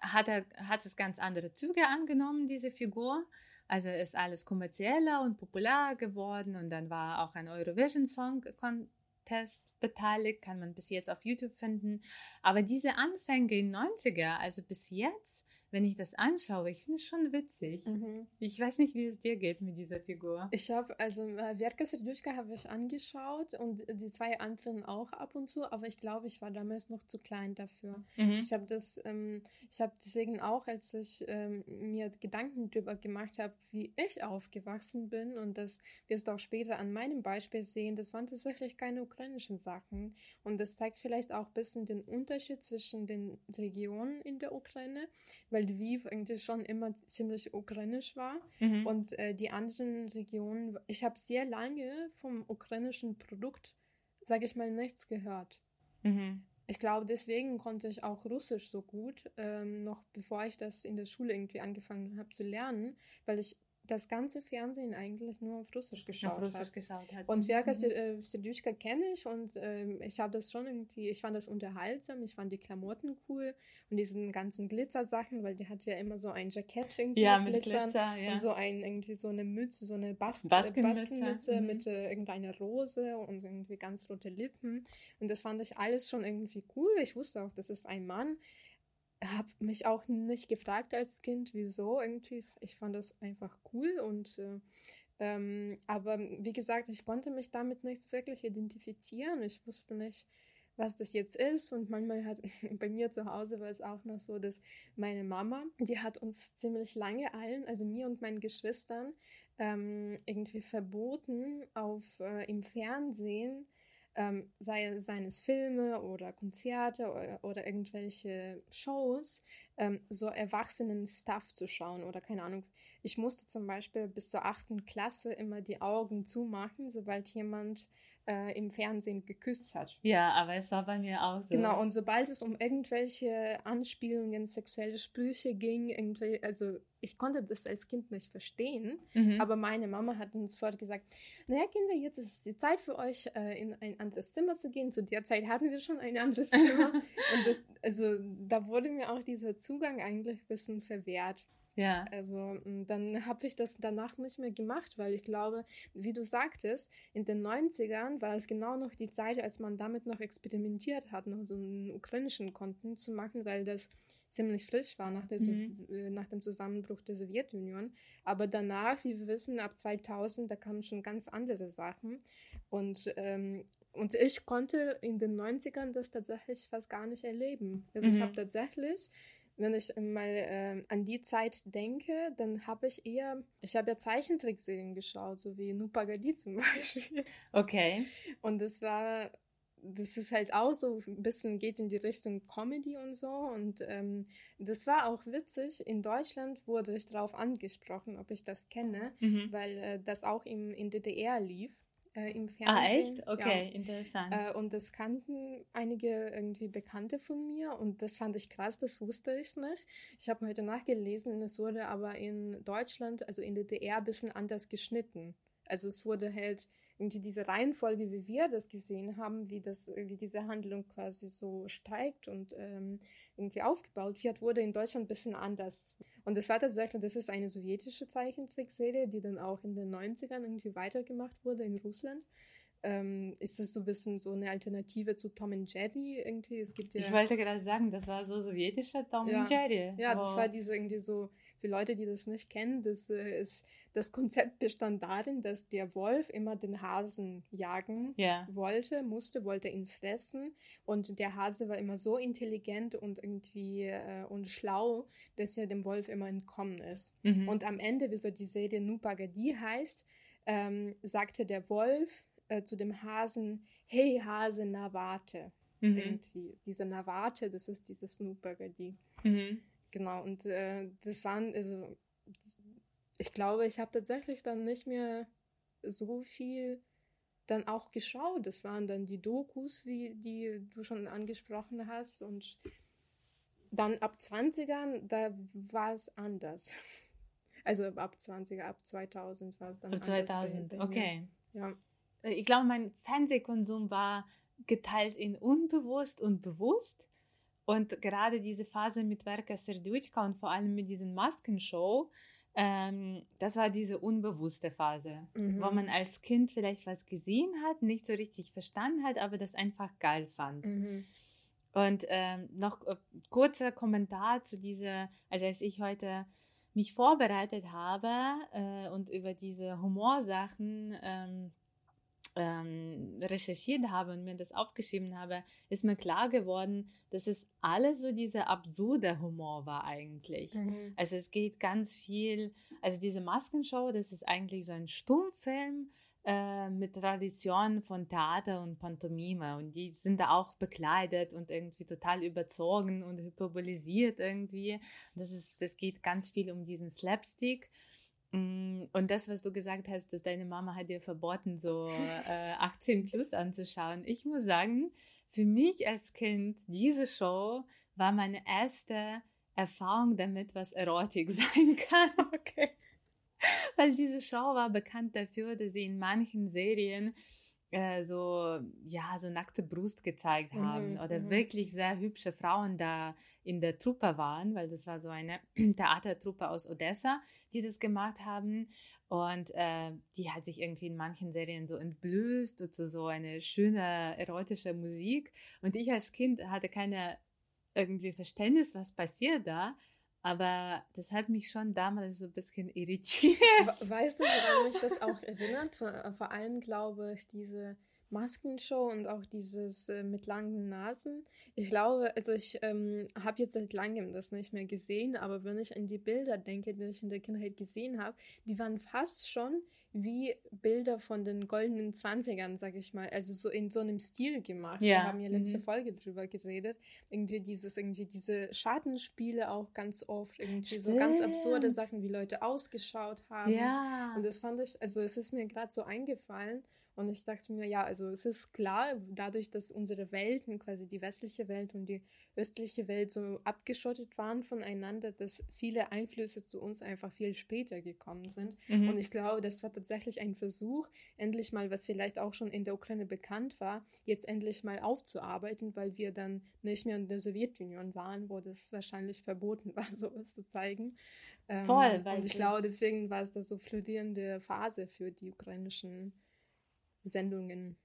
A: hat er hat es ganz andere Züge angenommen, diese Figur. Also ist alles kommerzieller und popular geworden und dann war auch ein Eurovision Song Contest beteiligt, kann man bis jetzt auf YouTube finden. Aber diese Anfänge in 90er, also bis jetzt, wenn ich das anschaue, ich finde es schon witzig.
C: Mhm.
A: Ich weiß nicht, wie es dir geht mit dieser Figur.
C: Ich habe, also Verka Serdyuchka habe ich angeschaut und die zwei anderen auch ab und zu, aber ich glaube, ich war damals noch zu klein dafür.
A: Mhm.
C: Ich habe das, ähm, ich habe deswegen auch, als ich ähm, mir Gedanken darüber gemacht habe, wie ich aufgewachsen bin und das wirst du auch später an meinem Beispiel sehen, das waren tatsächlich keine ukrainischen Sachen und das zeigt vielleicht auch ein bisschen den Unterschied zwischen den Regionen in der Ukraine, weil Lviv eigentlich schon immer ziemlich ukrainisch war
A: Mhm.
C: und äh, die anderen Regionen, ich habe sehr lange vom ukrainischen Produkt, sage ich mal, nichts gehört.
A: Mhm.
C: Ich glaube, deswegen konnte ich auch Russisch so gut, ähm, noch bevor ich das in der Schule irgendwie angefangen habe zu lernen, weil ich das ganze Fernsehen eigentlich nur auf Russisch geschaut
A: auf Russisch
C: hat.
A: geschaut hat.
C: Und Verka
A: Mhm.
C: Serduschka kenne ich und ähm, ich habe das schon irgendwie, ich fand das unterhaltsam, ich fand die Klamotten cool und diesen ganzen Glitzersachen, weil die hat ja immer so ein Jackett irgendwie
A: ja,
C: mit
A: mit
C: Glitzern
A: Glitzer, ja.
C: und so ein irgendwie so eine Mütze, so eine Bas
A: Baskenmütze,
C: Baskenmütze
A: mhm.
C: mit äh, irgendeiner Rose und irgendwie ganz rote Lippen und das fand ich alles schon irgendwie cool. Ich wusste auch, das ist ein Mann. Habe mich auch nicht gefragt als Kind, wieso irgendwie. Ich fand das einfach cool und äh, ähm, aber wie gesagt, ich konnte mich damit nicht wirklich identifizieren. Ich wusste nicht, was das jetzt ist. Und manchmal hat bei mir zu Hause war es auch noch so, dass meine Mama, die hat uns ziemlich lange allen, also mir und meinen Geschwistern, ähm, irgendwie verboten, auf äh, im Fernsehen, ähm, sei es seines Filme oder Konzerte oder, oder irgendwelche Shows, ähm, so erwachsenen Stuff zu schauen oder keine Ahnung. Ich musste zum Beispiel bis zur achten Klasse immer die Augen zumachen, sobald jemand äh, im Fernsehen geküsst hat.
A: ja, aber es war bei mir auch so.
C: Genau, und sobald es um irgendwelche Anspielungen, sexuelle Sprüche ging, irgendwie, also ich konnte das als Kind nicht verstehen,
A: Mhm.
C: aber meine Mama hat uns sofort gesagt, naja Kinder, jetzt ist die Zeit für euch, äh, in ein anderes Zimmer zu gehen. Zu der Zeit hatten wir schon ein anderes Zimmer. und das, also da wurde mir auch dieser Zugang eigentlich ein bisschen verwehrt.
A: Ja.
C: Also m, dann habe ich das danach nicht mehr gemacht, weil ich glaube, wie du sagtest, in den 90ern war es genau noch die Zeit, als man damit noch experimentiert hat, noch so einen ukrainischen Content zu machen, weil das ziemlich frisch war nach,
A: Mhm.
C: äh, nach dem Zusammenbruch der Sowjetunion. Aber danach, wie wir wissen, ab 2000, da kamen schon ganz andere Sachen. Und, ähm, und ich konnte in den 90ern das tatsächlich fast gar nicht erleben. Also ich
A: Mhm.
C: habe tatsächlich wenn ich mal ähm, an die Zeit denke, dann habe ich eher, ich habe ja Zeichentrickserien geschaut, so wie Nupagadi zum Beispiel.
A: Okay.
C: Und das war, das ist halt auch so ein bisschen geht in die Richtung Comedy und so. Und ähm, das war auch witzig. In Deutschland wurde ich darauf angesprochen, ob ich das kenne,
A: Mhm.
C: weil äh, das auch im, in DDR lief. Äh, im Fernsehen.
A: Ah, echt?
C: Ja.
A: Okay, interessant.
C: Äh, und das kannten einige irgendwie Bekannte von mir und das fand ich krass, das wusste ich nicht. Ich habe heute nachgelesen es wurde aber in Deutschland, also in der DDR, ein bisschen anders geschnitten. Also es wurde halt irgendwie diese Reihenfolge, wie wir das gesehen haben, wie, das, wie diese Handlung quasi so steigt und ähm, irgendwie aufgebaut wird, wurde in Deutschland ein bisschen anders. Und das war tatsächlich, das ist eine sowjetische Zeichentrickserie, die dann auch in den 90ern irgendwie weitergemacht wurde in Russland. Ähm, ist das so ein bisschen so eine Alternative zu Tom and Jerry irgendwie? Es gibt ja,
A: Ich wollte gerade sagen, das war so sowjetischer Tom
C: Ja.
A: und Jerry.
C: ja, das
A: Oh.
C: war diese irgendwie so, für Leute, die das nicht kennen, das äh, ist, das Konzept bestand darin, dass der Wolf immer den Hasen jagen
A: Ja.
C: wollte, musste, wollte ihn fressen und der Hase war immer so intelligent und irgendwie äh, und schlau, dass er dem Wolf immer entkommen ist.
A: Mhm.
C: Und am Ende, wieso die Serie Nupagadi heißt, ähm, sagte der Wolf äh, zu dem Hasen, hey Hase, na warte.
A: mhm.
C: Irgendwie. Diese na warte, das ist dieses Nupagadi.
A: Mhm.
C: Genau, und äh, das waren, also ich glaube, ich habe tatsächlich dann nicht mehr so viel dann auch geschaut. Das waren dann die Dokus, wie die du schon angesprochen hast. Und dann ab 20ern, da war es anders. Also ab 20er, ab 2000 war es dann
A: Ab
C: anders. bei-
A: 2000,
C: bei mir.
A: okay.
C: Ja.
A: Äh, Ich glaube, mein Fernsehkonsum war geteilt in unbewusst und bewusst. Und gerade diese Phase mit Verka Serduchka und vor allem mit diesen Maskenshow, ähm, das war diese unbewusste Phase,
C: Mhm.
A: wo man als Kind vielleicht was gesehen hat, nicht so richtig verstanden hat, aber das einfach geil fand.
C: Mhm.
A: Und ähm, noch äh, kurzer Kommentar zu dieser, also als ich heute mich vorbereitet habe äh, und über diese Humorsachen ähm, ähm, recherchiert habe und mir das aufgeschrieben habe, ist mir klar geworden, dass es alles so dieser absurde Humor war eigentlich.
C: Mhm.
A: Also es geht ganz viel, also diese Maskenshow, das ist eigentlich so ein Stummfilm äh, mit Tradition von Theater und Pantomime und die sind da auch bekleidet und irgendwie total überzogen und hyperbolisiert irgendwie. Das, ist, das geht ganz viel um diesen Slapstick. Mm, Und das, was du gesagt hast, dass deine Mama hat dir verboten, so äh, 18 plus anzuschauen. Ich muss sagen, für mich als Kind, diese Show war meine erste Erfahrung damit, was Erotik sein kann.
C: Okay.
A: weil diese Show war bekannt dafür, dass sie in manchen Serien äh, so, ja, so nackte Brust gezeigt haben
C: Mhm,
A: oder
C: mhm.
A: wirklich sehr hübsche Frauen da in der Truppe waren, weil das war so eine Theatertruppe aus Odessa, die das gemacht haben. Und äh, die hat sich irgendwie in manchen Serien so entblößt und so, so eine schöne erotische Musik. Und ich als Kind hatte keine irgendwie Verständnis, was passiert da. Aber das hat mich schon damals so ein bisschen irritiert.
C: We- Weißt du, woran mich das auch erinnert? Vor, äh, vor allem glaube ich diese Maskenshow und auch dieses äh, mit langen Nasen. Ich glaube, also ich ähm, habe jetzt seit langem das nicht mehr gesehen, aber wenn ich an die Bilder denke, die ich in der Kindheit gesehen habe, die waren fast schon wie Bilder von den goldenen Zwanzigern, sag ich mal. Also so in so einem Stil gemacht. Wir
A: Ja,
C: haben ja letzte
A: mhm.
C: Folge drüber geredet. Irgendwie dieses, irgendwie diese Schattenspiele auch ganz oft, irgendwie so ganz absurde
A: Stimmt.
C: Sachen, wie Leute ausgeschaut haben.
A: Ja.
C: Und das fand ich, also es ist mir gerade so eingefallen und ich dachte mir, ja, also es ist klar, dadurch, dass unsere Welten, quasi die westliche Welt und die östliche Welt so abgeschottet waren voneinander, dass viele Einflüsse zu uns einfach viel später gekommen sind.
A: Mhm.
C: Und ich glaube, das war tatsächlich ein Versuch, endlich mal, was vielleicht auch schon in der Ukraine bekannt war, jetzt endlich mal aufzuarbeiten, weil wir dann nicht mehr in der Sowjetunion waren, wo das wahrscheinlich verboten war, sowas zu zeigen. Ähm,
A: Voll, weil
C: und ich glaube, deswegen war es da so florierende Phase für die ukrainischen Sendungen.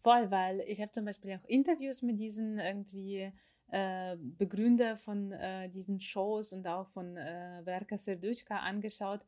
A: Voll, weil ich habe zum Beispiel auch Interviews mit diesen irgendwie äh, Begründer von äh, diesen Shows und auch von äh, Verka Serduchka angeschaut.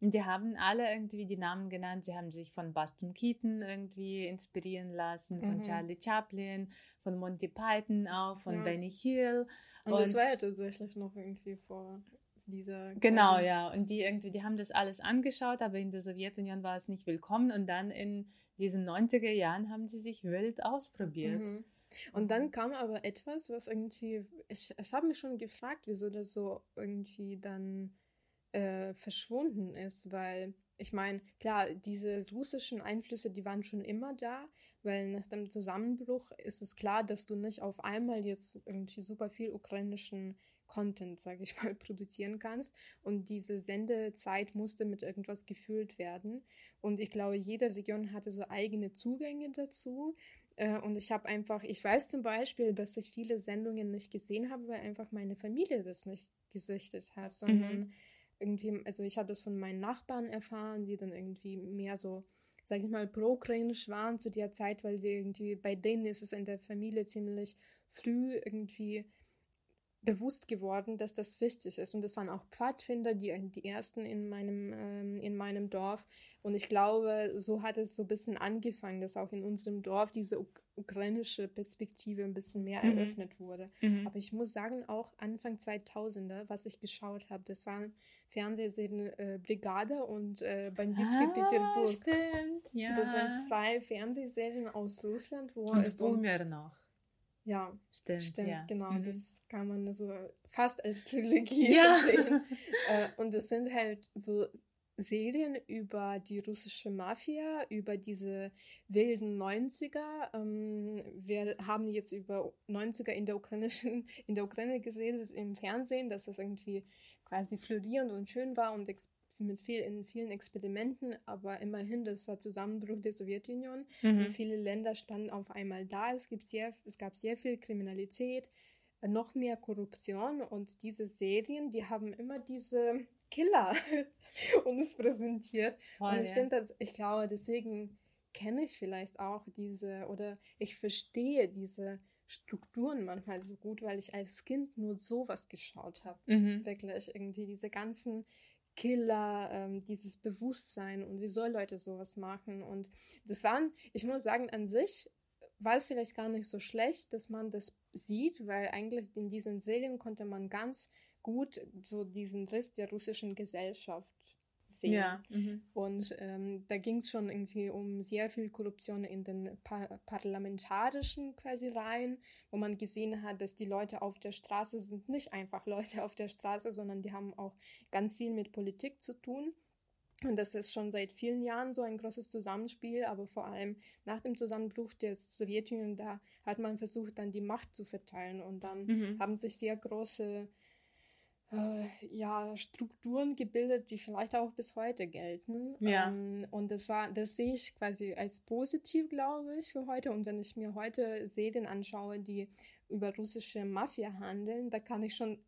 A: Und die haben alle irgendwie die Namen genannt. Sie haben sich von Buster Keaton irgendwie inspirieren lassen, von
C: Mhm.
A: Charlie Chaplin, von Monty Python auch, von
C: Ja.
A: Benny Hill.
C: Und, das
A: Und-
C: war ja tatsächlich noch irgendwie vor dieser.
A: Genau, ja. Und die irgendwie, die haben das alles angeschaut, aber in der Sowjetunion war es nicht willkommen. Und dann in diesen 90er Jahren haben sie sich wild ausprobiert.
C: Mhm. Und dann kam aber etwas, was irgendwie, ich, ich habe mich schon gefragt, wieso das so irgendwie dann äh, verschwunden ist, weil ich meine, klar, diese russischen Einflüsse, die waren schon immer da, weil nach dem Zusammenbruch ist es klar, dass du nicht auf einmal jetzt irgendwie super viel ukrainischen Content, sage ich mal, produzieren kannst. Und diese Sendezeit musste mit irgendwas gefüllt werden. Und ich glaube, jede Region hatte so eigene Zugänge dazu. Äh, Und ich habe einfach, ich weiß zum Beispiel, dass ich viele Sendungen nicht gesehen habe, weil einfach meine Familie das nicht gesichtet hat, sondern irgendwie, also ich habe das von meinen Nachbarn erfahren, die dann irgendwie mehr so, sag ich mal, pro-ukrainisch waren zu der Zeit, weil wir irgendwie, bei denen ist es in der Familie ziemlich früh irgendwie bewusst geworden, dass das wichtig ist. Und das waren auch Pfadfinder, die, die ersten in meinem, ähm, in meinem Dorf. Und ich glaube, so hat es so ein bisschen angefangen, dass auch in unserem Dorf diese uk ukrainische Perspektive ein bisschen mehr
A: Mhm.
C: eröffnet wurde.
A: Mhm.
C: Aber ich muss sagen, auch Anfang 2000er, was ich geschaut habe, das waren Fernsehserien äh, Brigade und äh, Banditski
A: Ah,
C: Peterburg.
A: Stimmt, ja.
C: Das sind zwei Fernsehserien aus Russland, wo
A: Und
C: es um,
A: noch.
C: Ja,
A: Stimmt,
C: Stimmt,
A: ja.
C: genau.
A: Mhm.
C: Das kann man so fast als Trilogie
A: Ja.
C: sehen. äh, und es sind halt so Serien über die russische Mafia, über diese wilden 90er. Ähm, wir haben jetzt über 90er in der ukrainischen, in der Ukraine geredet im Fernsehen, dass das irgendwie quasi florierend und schön war und ex mit viel, in vielen Experimenten, aber immerhin, das war Zusammenbruch der Sowjetunion.
A: Mhm.
C: Und viele Länder standen auf einmal da. Es, gibt sehr, es gab sehr viel Kriminalität, äh, noch mehr Korruption und diese Serien, die haben immer diese Killer uns präsentiert.
A: Voll,
C: und ich
A: ja.
C: finde, das- ich glaube, deswegen kenne ich vielleicht auch diese oder ich verstehe diese Strukturen manchmal so gut, weil ich als Kind nur sowas geschaut habe
A: Mhm.
C: wirklich irgendwie diese ganzen Killer, ähm, dieses Bewusstsein und wieso Leute sowas machen. Und das waren, ich muss sagen, an sich war es vielleicht gar nicht so schlecht, dass man das sieht, weil eigentlich in diesen Serien konnte man ganz gut so diesen Riss der russischen Gesellschaft sehen.
A: Ja. Mhm.
C: Und ähm, da ging es schon irgendwie um sehr viel Korruption in den pa parlamentarischen quasi Reihen, wo man gesehen hat, dass die Leute auf der Straße sind nicht einfach Leute auf der Straße, sondern die haben auch ganz viel mit Politik zu tun. Und das ist schon seit vielen Jahren so ein großes Zusammenspiel, aber vor allem nach dem Zusammenbruch der Sowjetunion, da hat man versucht, dann die Macht zu verteilen und dann
A: Mhm.
C: haben sich sehr große äh, ja, Strukturen gebildet, die vielleicht auch bis heute gelten.
A: Ja.
C: Ähm, und das war, das sehe ich quasi als positiv, glaube ich, für heute. Und wenn ich mir heute Serien anschaue, die über russische Mafia handeln, da kann ich schon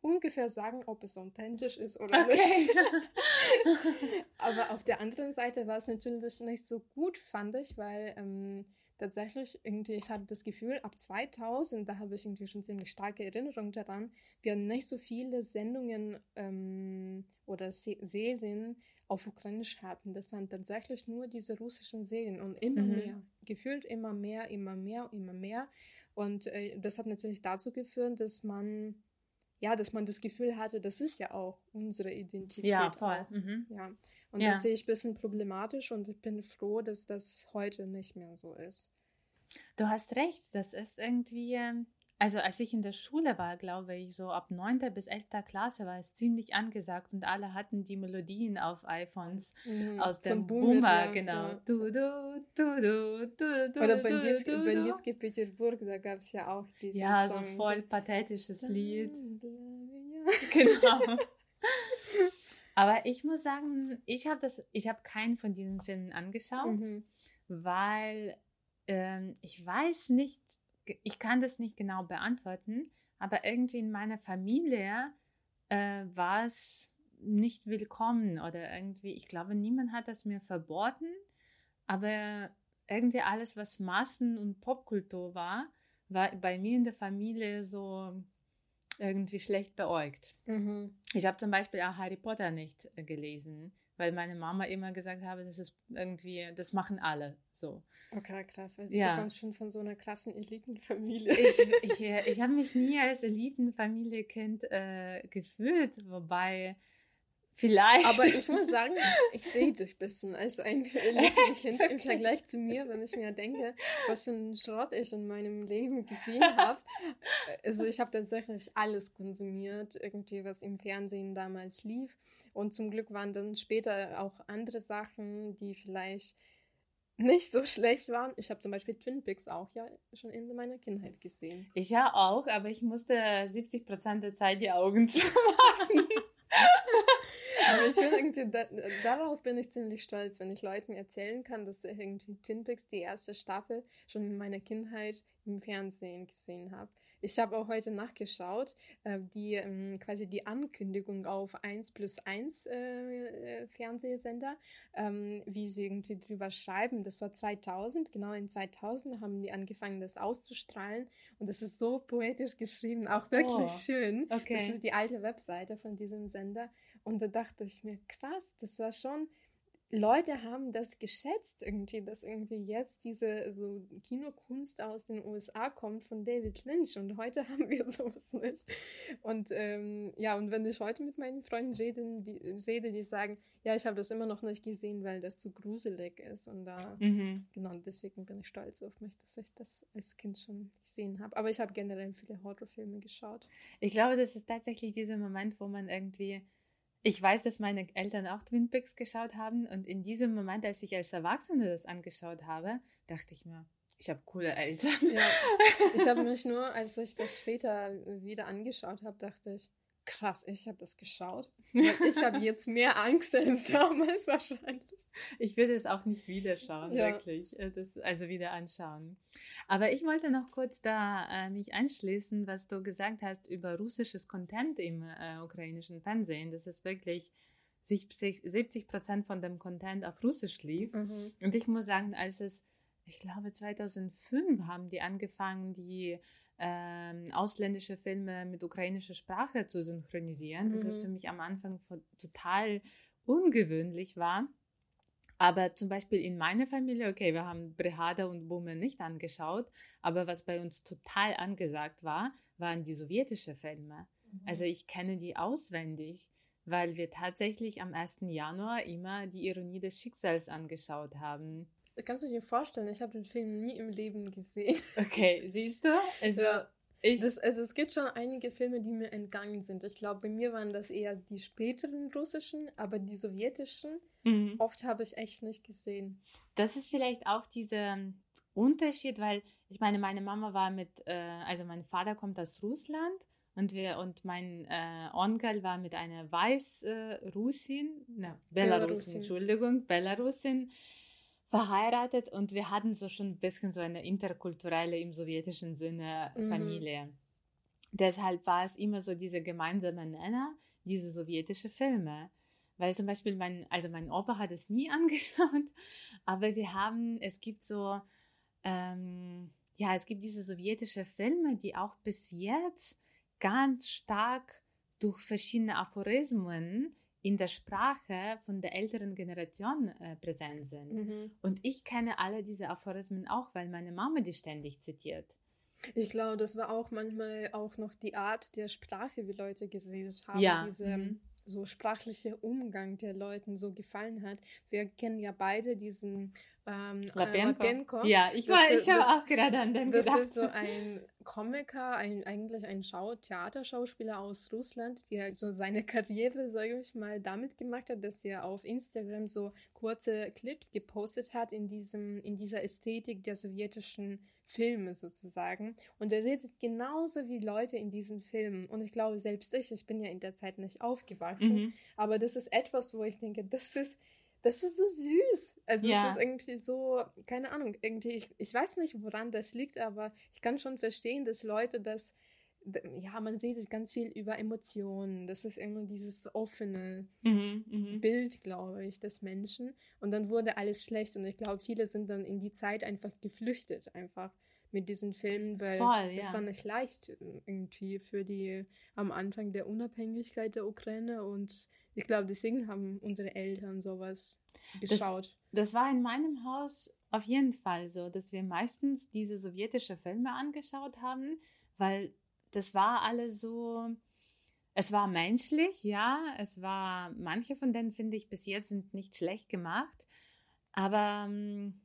C: ungefähr sagen, ob es authentisch ist oder
A: Okay.
C: nicht. Aber auf der anderen Seite war es natürlich nicht so gut, fand ich, weil ähm, tatsächlich irgendwie, ich hatte das Gefühl, ab 2000, da habe ich irgendwie schon ziemlich starke Erinnerungen daran, wir nicht so viele Sendungen ähm, oder Se Serien auf Ukrainisch hatten. Das waren tatsächlich nur diese russischen Serien und immer
A: Mhm.
C: mehr, gefühlt immer mehr, immer mehr, immer mehr. Und äh, das hat natürlich dazu geführt, dass man ja, dass man das Gefühl hatte, das ist ja auch unsere Identität.
A: Ja, voll. Mhm.
C: Ja. Und
A: Ja.
C: das sehe ich ein bisschen problematisch und ich bin froh, dass das heute nicht mehr so ist.
A: Du hast recht, das ist irgendwie, ähm, also als ich in der Schule war, glaube ich, so ab 9. bis 11. Klasse war es ziemlich angesagt und alle hatten die Melodien auf iPhones
C: Mhm.
A: aus dem
C: Boomer,
A: Boomer, genau.
C: ja.
A: Du, du, du, du, du, du,
C: Oder Banditski,
A: du, du.
C: Banditski Peterburg, da gab es ja auch diesen
A: Ja,
C: Song.
A: so voll pathetisches Lied. Genau. Aber ich muss sagen, ich habe das, ich habe keinen von diesen Filmen angeschaut.
C: Mhm.
A: weil ähm, ich weiß nicht, ich kann das nicht genau beantworten, aber irgendwie in meiner Familie äh, war es nicht willkommen oder irgendwie, ich glaube, niemand hat das mir verboten, aber irgendwie alles, was Massen- und Popkultur war, war bei mir in der Familie so irgendwie schlecht beäugt.
C: Mhm.
A: Ich habe zum Beispiel auch Harry Potter nicht äh, gelesen, weil meine Mama immer gesagt habe, das ist irgendwie, das machen alle so.
C: Okay, krass. Also
A: Ja.
C: du kommst schon von so einer krassen Elitenfamilie.
A: Ich, ich, äh, ich habe mich nie als Elitenfamiliekind äh, gefühlt, wobei vielleicht.
C: Aber ich muss sagen, ich sehe dich ein bisschen als ein Elitenkind im Vergleich zu mir, wenn ich mir denke, was für einen Schrott ich in meinem Leben gesehen habe. Also ich habe tatsächlich alles konsumiert, irgendwie was im Fernsehen damals lief. Und zum Glück waren dann später auch andere Sachen, die vielleicht nicht so schlecht waren. Ich habe zum Beispiel Twin Peaks auch ja schon in meiner Kindheit gesehen.
A: ich ja auch, aber ich musste 70 Prozent der Zeit die Augen zumachen.
C: Aber ich bin irgendwie, da, darauf bin ich ziemlich stolz, wenn ich Leuten erzählen kann, dass ich irgendwie Twin Peaks die erste Staffel schon in meiner Kindheit im Fernsehen gesehen habe. Ich habe auch heute nachgeschaut, äh, die ähm, quasi die Ankündigung auf 1 plus 1 äh, äh, Fernsehsender, ähm, wie sie irgendwie drüber schreiben. Das war 2000, genau in 2000 haben die angefangen, das auszustrahlen. Und das ist so poetisch geschrieben, auch wirklich
A: Oh,
C: schön. Das
A: Okay.
C: ist die alte Webseite von diesem Sender. Und da dachte ich mir, krass, das war schon. Leute haben das geschätzt irgendwie, dass irgendwie jetzt diese so Kinokunst aus den USA kommt von David Lynch und heute haben wir sowas nicht. Und ähm, ja, und wenn ich heute mit meinen Freunden rede, die, rede, die sagen, ja, ich habe das immer noch nicht gesehen, weil das zu gruselig ist. Und da,
A: Mhm.
C: genau, deswegen bin ich stolz auf mich, dass ich das als Kind schon gesehen habe. Aber ich habe generell viele Horrorfilme geschaut.
A: Ich glaube, das ist tatsächlich dieser Moment, wo man irgendwie. Ich weiß, dass meine Eltern auch Twin Peaks geschaut haben und in diesem Moment, als ich als Erwachsene das angeschaut habe, dachte ich mir, ich habe coole Eltern.
C: Ja, ich habe mich nur, als ich das später wieder angeschaut habe, dachte ich, krass, ich habe das geschaut. Ich habe jetzt mehr Angst als damals wahrscheinlich.
A: Ich würde es auch nicht wieder schauen,
C: Ja.
A: wirklich. äh, Das, also wieder anschauen. Aber ich wollte noch kurz da äh, mich anschließen, was du gesagt hast über russisches Content im äh, ukrainischen Fernsehen. Das ist wirklich 70 70 Prozent von dem Content auf Russisch lief. Und ich muss sagen, als es, ich glaube 2005 haben die angefangen, die ähm, ausländische Filme mit ukrainischer Sprache zu synchronisieren. Das ist
C: Mhm.
A: für mich am Anfang total ungewöhnlich war. Aber zum Beispiel in meiner Familie, okay, wir haben Brehada und Bumme nicht angeschaut, aber was bei uns total angesagt war, waren die sowjetischen Filme. Also ich kenne die auswendig, weil wir tatsächlich am 1. Januar immer die Ironie des Schicksals angeschaut haben.
C: Kannst du dir vorstellen, ich habe den Film nie im Leben gesehen.
A: Okay, siehst du? Also
C: Ja.
A: ich,
C: Das, also es gibt schon einige Filme, die mir entgangen sind. Ich glaube, bei mir waren das eher die späteren russischen, aber die sowjetischen,
A: Mhm.
C: oft habe ich echt nicht gesehen.
A: das ist vielleicht auch dieser Unterschied, weil ich meine, meine Mama war mit, äh, also mein Vater kommt aus Russland und wir und mein äh, Onkel war mit einer Weißrussin, äh, ne, Belarusin, Entschuldigung, Belarusin verheiratet und wir hatten so schon ein bisschen so eine interkulturelle im sowjetischen Sinne mhm. Familie. Deshalb war es immer so diese gemeinsame Nenner, diese sowjetische Filme. Weil zum Beispiel mein, also mein Opa hat es nie angeschaut, aber wir haben, es gibt so, ähm, ja, es gibt diese sowjetische Filme, die auch bis jetzt ganz stark durch verschiedene Aphorismen in der Sprache von der älteren Generation äh, präsent sind. Mhm. Und ich kenne alle diese Aphorismen auch, weil meine Mama die ständig zitiert.
C: Ich glaube, das war auch manchmal auch noch die Art der Sprache, wie Leute geredet haben. Ja. Diese mhm. so sprachliche Umgang der Leuten so gefallen hat. Wir kennen ja beide diesen ähm,
A: Lapenko. Äh, Ja, ich, ich habe auch gerade an den
C: das gedacht. Das ist so ein Komiker, ein, eigentlich ein Schau Theaterschauspieler aus Russland, der so seine Karriere, sage ich mal, damit gemacht hat, dass er auf Instagram so kurze Clips gepostet hat in, diesem, in dieser Ästhetik der sowjetischen Filme sozusagen. Und er redet genauso wie Leute in diesen Filmen. Und ich glaube, selbst ich, ich bin ja in der Zeit nicht aufgewachsen, mhm. aber das ist etwas, wo ich denke, das ist das ist so süß. Also ja. es ist irgendwie so, keine Ahnung, irgendwie, ich, ich weiß nicht, woran das liegt, aber ich kann schon verstehen, dass Leute das, ja, man redet ganz viel über Emotionen. Das ist immer dieses offene mhm, mhm, Bild, glaube ich, des Menschen. Und dann wurde alles schlecht. Und ich glaube, viele sind dann in die Zeit einfach geflüchtet, einfach mit diesen Filmen, weil Voll, ja. es war nicht leicht irgendwie für die am Anfang der Unabhängigkeit der Ukraine und ich glaube, deswegen haben unsere Eltern sowas geschaut.
A: Das, das war in meinem Haus auf jeden Fall so, dass wir meistens diese sowjetische Filme angeschaut haben, weil das war alles so, es war menschlich, ja, es war, manche von denen finde ich bis jetzt sind nicht schlecht gemacht, aber ähm,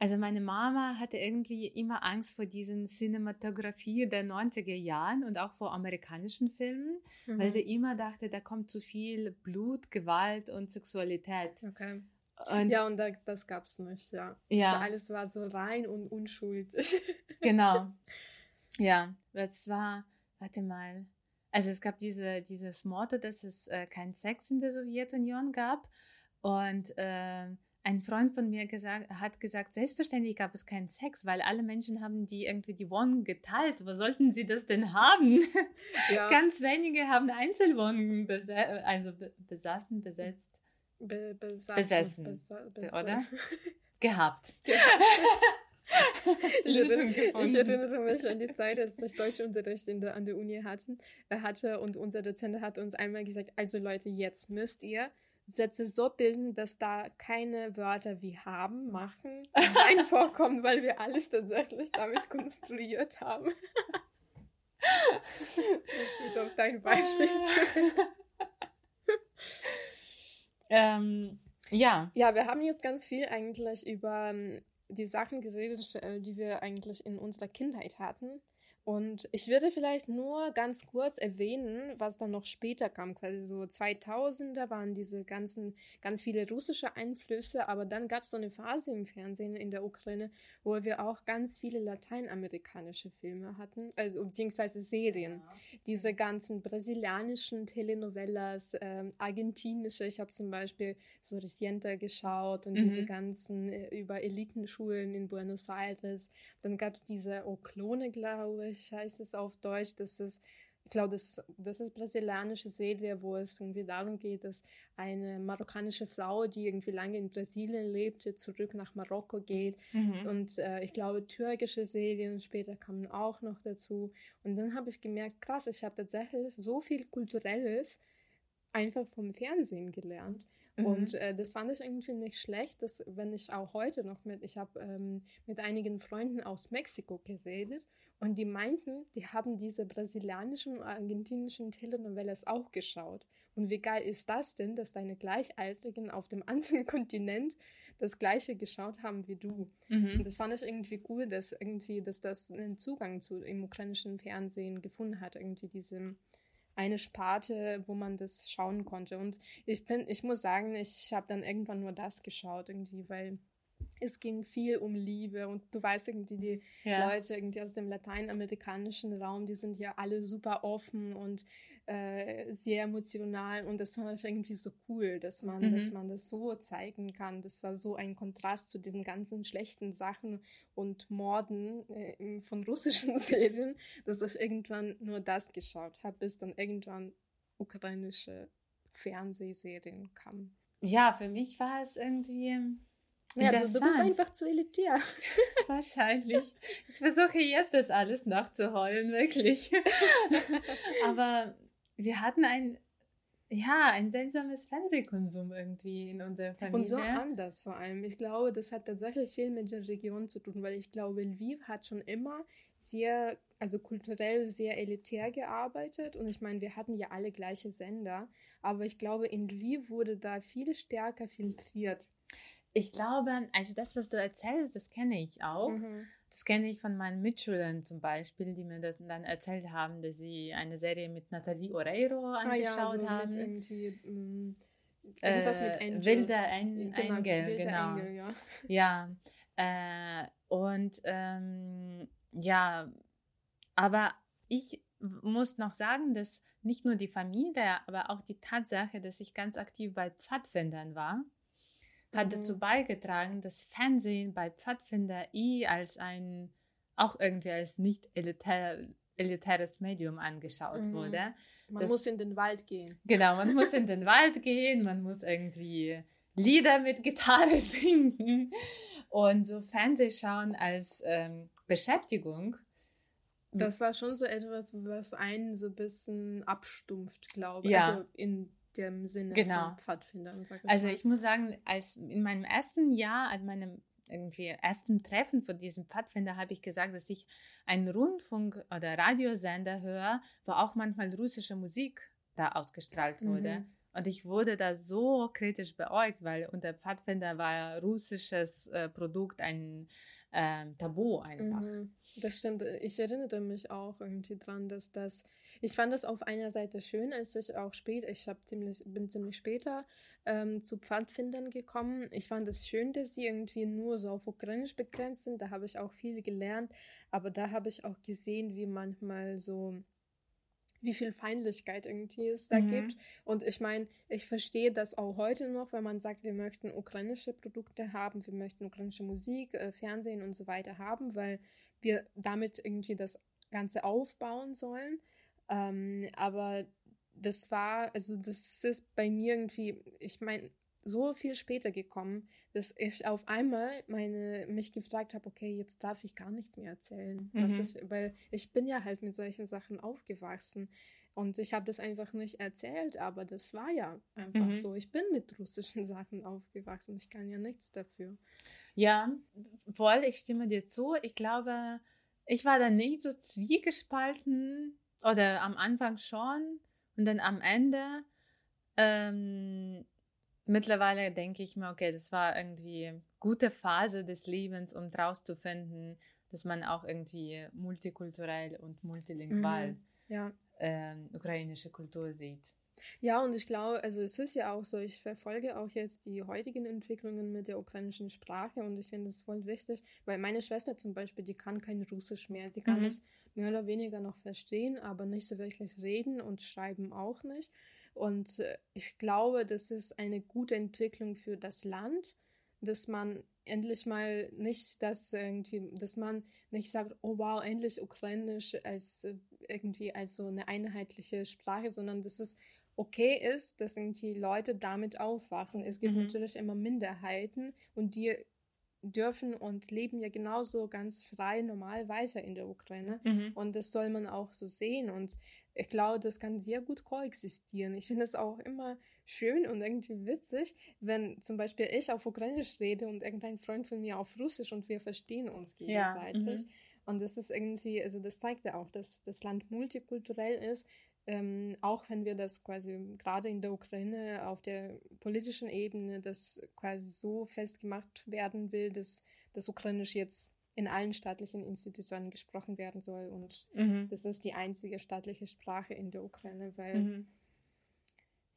A: also meine Mama hatte irgendwie immer Angst vor diesen Cinematografie der 90er Jahren und auch vor amerikanischen Filmen, mhm. weil sie immer dachte, da kommt zu viel Blut, Gewalt und Sexualität.
C: Okay. Und ja, und da, das gab es nicht, ja. ja. Also alles war so rein und unschuldig.
A: genau. Ja, das war, warte mal. Also es gab diese, dieses Motto, dass es äh, keinen Sex in der Sowjetunion gab. Und äh, ein Freund von mir gesagt, hat gesagt, selbstverständlich gab es keinen Sex, weil alle Menschen haben die irgendwie die Wohnung geteilt. Wo sollten sie das denn haben? Ja. Ganz wenige haben Einzelwohnungen bese also be besaßen, besetzt.
C: Be besaßen,
A: besessen, besa oder? Gehabt.
C: ich, erinnere, ich, erinnere, mich an die Zeit, als ich Deutschunterricht in der, an der Uni hatten, äh, hatte und unser Dozent hat uns einmal gesagt, also Leute, jetzt müsst ihr Sätze so bilden, dass da keine Wörter wie haben, machen, sein vorkommen, weil wir alles tatsächlich damit konstruiert haben. das geht auf dein Beispiel zurück.
A: ähm, ja.
C: Ja, wir haben jetzt ganz viel eigentlich über ähm, die Sachen geredet, äh, die wir eigentlich in unserer Kindheit hatten. Und ich würde vielleicht nur ganz kurz erwähnen, was dann noch später kam. Quasi so 2000er waren diese ganzen, ganz viele russische Einflüsse, aber dann gab es so eine Phase im Fernsehen in der Ukraine, wo wir auch ganz viele lateinamerikanische Filme hatten, also beziehungsweise Serien. Diese ganzen brasilianischen Telenovelas, äh, argentinische, ich habe zum Beispiel Floricienta geschaut und mhm. diese ganzen äh, über Elitenschulen in Buenos Aires. Dann gab es diese Oklone, glaube ich, heißt es auf Deutsch. Das ist, ich glaube, das, das ist brasilianische Serie, wo es irgendwie darum geht, dass eine marokkanische Frau, die irgendwie lange in Brasilien lebte, zurück nach Marokko geht. Mhm. Und äh, ich glaube, türkische Serien später kamen auch noch dazu. Und dann habe ich gemerkt, krass, ich habe tatsächlich so viel Kulturelles einfach vom Fernsehen gelernt. Mhm. Und äh, das fand ich irgendwie nicht schlecht, dass wenn ich auch heute noch mit, ich habe ähm, mit einigen Freunden aus Mexiko geredet und die meinten, die haben diese brasilianischen und argentinischen Telenovelas auch geschaut. Und wie geil ist das denn, dass deine Gleichaltrigen auf dem anderen Kontinent das Gleiche geschaut haben wie du. Mhm. Und das fand ich irgendwie cool, dass irgendwie, dass das einen Zugang zu im ukrainischen Fernsehen gefunden hat, irgendwie diese eine Sparte, wo man das schauen konnte. Und ich bin, ich muss sagen, ich habe dann irgendwann nur das geschaut, irgendwie, weil es ging viel um Liebe und du weißt irgendwie, die ja. Leute irgendwie aus dem lateinamerikanischen Raum, die sind ja alle super offen und äh, sehr emotional und das fand ich irgendwie so cool, dass man, mhm. dass man das so zeigen kann. Das war so ein Kontrast zu den ganzen schlechten Sachen und Morden äh, von russischen Serien, dass ich irgendwann nur das geschaut habe, bis dann irgendwann ukrainische Fernsehserien kamen.
A: Ja, für mich war es irgendwie
C: ja, du, du, bist einfach zu elitär.
A: Wahrscheinlich. Ich versuche jetzt das alles nachzuholen, wirklich. Aber wir hatten ein, ja, ein seltsames Fernsehkonsum irgendwie in unserer Familie.
C: Und so anders vor allem. Ich glaube, das hat tatsächlich viel mit der Region zu tun, weil ich glaube, Lviv hat schon immer sehr, also kulturell sehr elitär gearbeitet. Und ich meine, wir hatten ja alle gleiche Sender, aber ich glaube, in Lviv wurde da viel stärker filtriert.
A: Ich glaube, also das, was du erzählst, das kenne ich auch. Mhm. Das kenne ich von meinen Mitschülern zum Beispiel, die mir das dann erzählt haben, dass sie eine Serie mit Nathalie Oreiro angeschaut ah, ja, so haben. Mit irgendwie, ähm, irgendwas äh, mit Angel. Wilder Ein genau, Engel, Wilder genau. Engel, ja. ja äh, und ähm, ja, aber ich muss noch sagen, dass nicht nur die Familie, aber auch die Tatsache, dass ich ganz aktiv bei Pfadfindern war, hat mhm. dazu beigetragen, dass Fernsehen bei Pfadfinder I als ein, auch irgendwie als nicht elitär, elitäres Medium angeschaut mhm. wurde.
C: Man das, muss in den Wald gehen.
A: Genau, man muss in den Wald gehen, man muss irgendwie Lieder mit Gitarre singen und so Fernsehschauen als ähm, Beschäftigung.
C: Das war schon so etwas, was einen so ein bisschen abstumpft, glaube ich. Ja. Also in dem Sinne genau. von Pfadfindern.
A: Also ich muss sagen, als in meinem ersten Jahr, an meinem irgendwie ersten Treffen von diesem Pfadfinder habe ich gesagt, dass ich einen Rundfunk- oder Radiosender höre, wo auch manchmal russische Musik da ausgestrahlt wurde. Mhm. Und ich wurde da so kritisch beäugt, weil unter Pfadfinder war russisches äh, Produkt ein äh, Tabu einfach. Mhm.
C: Das stimmt. Ich erinnere mich auch irgendwie dran, dass das ich fand das auf einer Seite schön, als ich auch später, ich ziemlich, bin ziemlich später ähm, zu Pfadfindern gekommen. Ich fand es schön, dass sie irgendwie nur so auf Ukrainisch begrenzt sind. Da habe ich auch viel gelernt, aber da habe ich auch gesehen, wie manchmal so wie viel Feindlichkeit irgendwie es da mhm. gibt. Und ich meine, ich verstehe das auch heute noch, wenn man sagt, wir möchten ukrainische Produkte haben, wir möchten ukrainische Musik, äh, Fernsehen und so weiter haben, weil wir damit irgendwie das Ganze aufbauen sollen. Ähm, aber das war, also das ist bei mir irgendwie, ich meine, so viel später gekommen, dass ich auf einmal meine, mich gefragt habe, okay, jetzt darf ich gar nichts mehr erzählen. Mhm. Ich, weil ich bin ja halt mit solchen Sachen aufgewachsen. Und ich habe das einfach nicht erzählt, aber das war ja einfach mhm. so. Ich bin mit russischen Sachen aufgewachsen. Ich kann ja nichts dafür.
A: Ja, voll, ich stimme dir zu. Ich glaube, ich war da nicht so zwiegespalten oder am Anfang schon und dann am Ende. Ähm, mittlerweile denke ich mir, okay, das war irgendwie gute Phase des Lebens, um rauszufinden, dass man auch irgendwie multikulturell und multilingual mhm, ja. äh, ukrainische Kultur sieht.
C: Ja, und ich glaube, also es ist ja auch so, ich verfolge auch jetzt die heutigen Entwicklungen mit der ukrainischen Sprache und ich finde es voll wichtig, weil meine Schwester zum Beispiel, die kann kein Russisch mehr. Sie kann mhm. es mehr oder weniger noch verstehen, aber nicht so wirklich reden und schreiben auch nicht. Und äh, ich glaube, das ist eine gute Entwicklung für das Land, dass man endlich mal nicht das irgendwie, dass man nicht sagt, oh wow, endlich Ukrainisch als äh, irgendwie als so eine einheitliche Sprache, sondern dass es okay ist, dass irgendwie Leute damit aufwachsen. Es gibt mhm. natürlich immer Minderheiten und die dürfen und leben ja genauso ganz frei, normal weiter in der Ukraine. Mhm. Und das soll man auch so sehen. Und ich glaube, das kann sehr gut koexistieren. Ich finde es auch immer schön und irgendwie witzig, wenn zum Beispiel ich auf Ukrainisch rede und irgendein Freund von mir auf Russisch und wir verstehen uns gegenseitig. Ja, mhm. und das ist irgendwie, also das zeigt ja auch, dass das Land multikulturell ist, ähm, auch wenn wir das quasi gerade in der Ukraine auf der politischen Ebene das quasi so festgemacht werden will, dass das Ukrainisch jetzt in allen staatlichen Institutionen gesprochen werden soll und mhm. das ist die einzige staatliche Sprache in der Ukraine, weil mhm.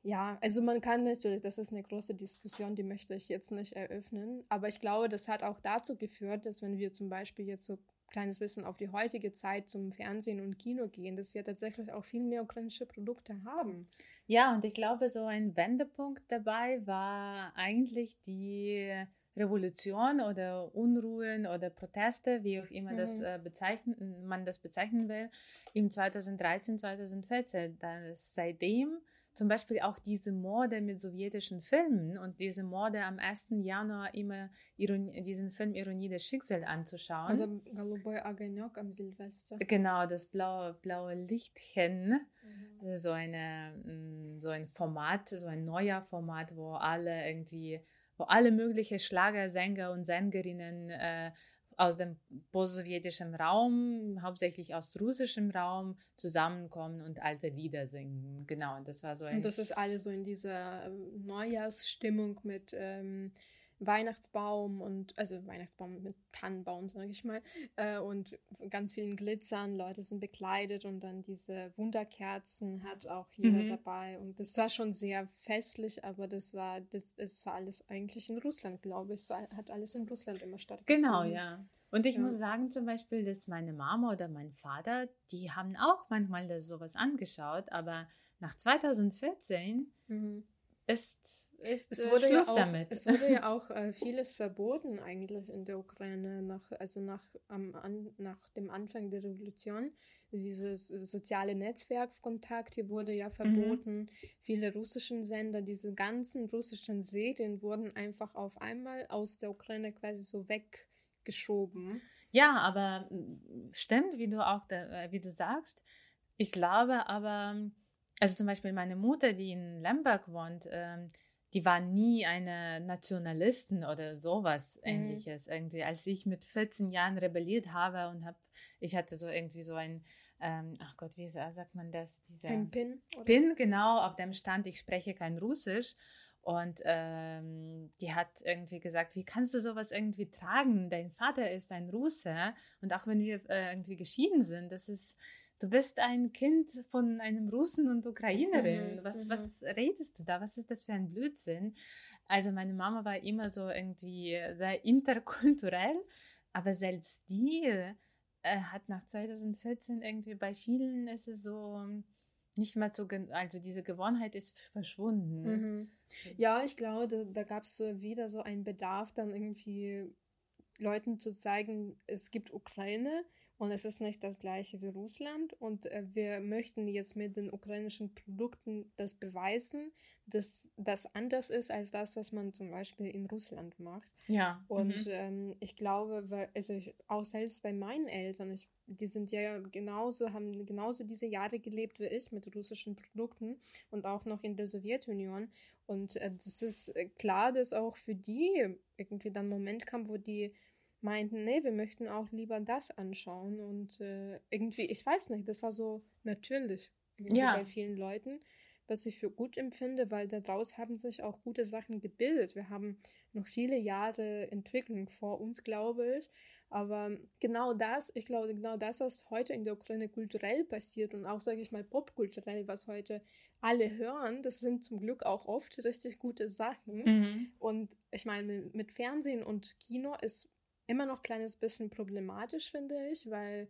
C: Ja, also man kann natürlich, das ist eine große Diskussion, die möchte ich jetzt nicht eröffnen, aber ich glaube, das hat auch dazu geführt, dass wenn wir zum Beispiel jetzt so kleines Wissen auf die heutige Zeit zum Fernsehen und Kino gehen, dass wir tatsächlich auch viel mehr ukrainische Produkte haben.
A: Ja, und ich glaube, so ein Wendepunkt dabei war eigentlich die Revolution oder Unruhen oder Proteste, wie auch immer mhm. das äh, bezeichnen, man das bezeichnen will, im 2013, 2014. Das seitdem zum Beispiel auch diese Morde mit sowjetischen Filmen und diese Morde am 1. Januar immer Ironie, diesen Film Ironie des Schicksals anzuschauen.
C: Oder Голубой огонек am Silvester.
A: Genau, das blaue, blaue Lichtchen. Mhm. Das ist so, eine, mm, so ein Format, so ein neuer Format, wo alle irgendwie, wo alle möglichen Schlagersänger und Sängerinnen äh, aus dem postsowjetischen Raum, hauptsächlich aus russischem Raum, zusammenkommen und alte Lieder singen. Genau, und das war so ein.
C: Und das ist alles so in dieser ähm, Neujahrsstimmung mit ähm, Weihnachtsbaum und, also Weihnachtsbaum mit Tannenbaum, sage ich mal, äh, und ganz vielen Glitzern. Leute sind bekleidet und dann diese Wunderkerzen hat auch jeder mhm. dabei. Und das war schon sehr festlich, aber das war, das, es war alles eigentlich in Russland, glaube ich. Es hat alles in Russland immer stattgefunden.
A: Genau, ja. Und ich ja. muss sagen zum Beispiel, dass meine Mama oder mein Vater, die haben auch manchmal das sowas angeschaut, aber nach 2014 mhm. ist ist
C: es wurde Schluss ja auch, damit. Es wurde ja auch äh, vieles verboten eigentlich in der Ukraine, nach, also nach, am, an, nach dem Anfang der Revolution. Dieses soziale Netzwerkkontakt hier wurde ja mhm. verboten. Mhm. Viele russischen Sender, diese ganzen russischen Serien wurden einfach auf einmal aus der Ukraine quasi so weggeschoben.
A: Ja, aber stimmt, wie du auch, äh, wie du sagst. Ich glaube aber, also zum Beispiel meine Mutter, die in Lemberg wohnt, ähm, die war nie eine Nationalisten oder sowas mhm. ähnliches irgendwie. Als ich mit 14 Jahren rebelliert habe und habe, ich hatte so irgendwie so ein, ähm, ach Gott, wie sagt man das?
C: Dieser ein Pin?
A: Oder? Pin, genau, auf dem stand, ich spreche kein Russisch. Und ähm, die hat irgendwie gesagt, wie kannst du sowas irgendwie tragen? Dein Vater ist ein Russe und auch wenn wir äh, irgendwie geschieden sind, das ist du bist ein Kind von einem Russen und Ukrainerin. Mhm, was, mhm. was redest du da? Was ist das für ein Blödsinn? Also meine Mama war immer so irgendwie sehr interkulturell, aber selbst die äh, hat nach 2014 irgendwie bei vielen ist es so nicht mehr so, also diese Gewohnheit ist verschwunden.
C: Mhm. Ja, ich glaube, da, da gab es so wieder so einen Bedarf, dann irgendwie Leuten zu zeigen, es gibt Ukraine, und es ist nicht das gleiche wie Russland. Und äh, wir möchten jetzt mit den ukrainischen Produkten das beweisen, dass das anders ist als das, was man zum Beispiel in Russland macht.
A: Ja.
C: Und mhm. ähm, ich glaube, weil, also ich, auch selbst bei meinen Eltern, ich, die sind ja genauso, haben genauso diese Jahre gelebt wie ich mit russischen Produkten und auch noch in der Sowjetunion. Und äh, das ist äh, klar, dass auch für die irgendwie dann ein Moment kam, wo die meinten, nee, wir möchten auch lieber das anschauen. Und äh, irgendwie, ich weiß nicht, das war so natürlich ja. bei vielen Leuten, was ich für gut empfinde, weil daraus haben sich auch gute Sachen gebildet. Wir haben noch viele Jahre Entwicklung vor uns, glaube ich. Aber genau das, ich glaube, genau das, was heute in der Ukraine kulturell passiert und auch, sage ich mal, popkulturell, was heute alle hören, das sind zum Glück auch oft richtig gute Sachen. Mhm. Und ich meine, mit Fernsehen und Kino ist immer noch ein kleines bisschen problematisch, finde ich, weil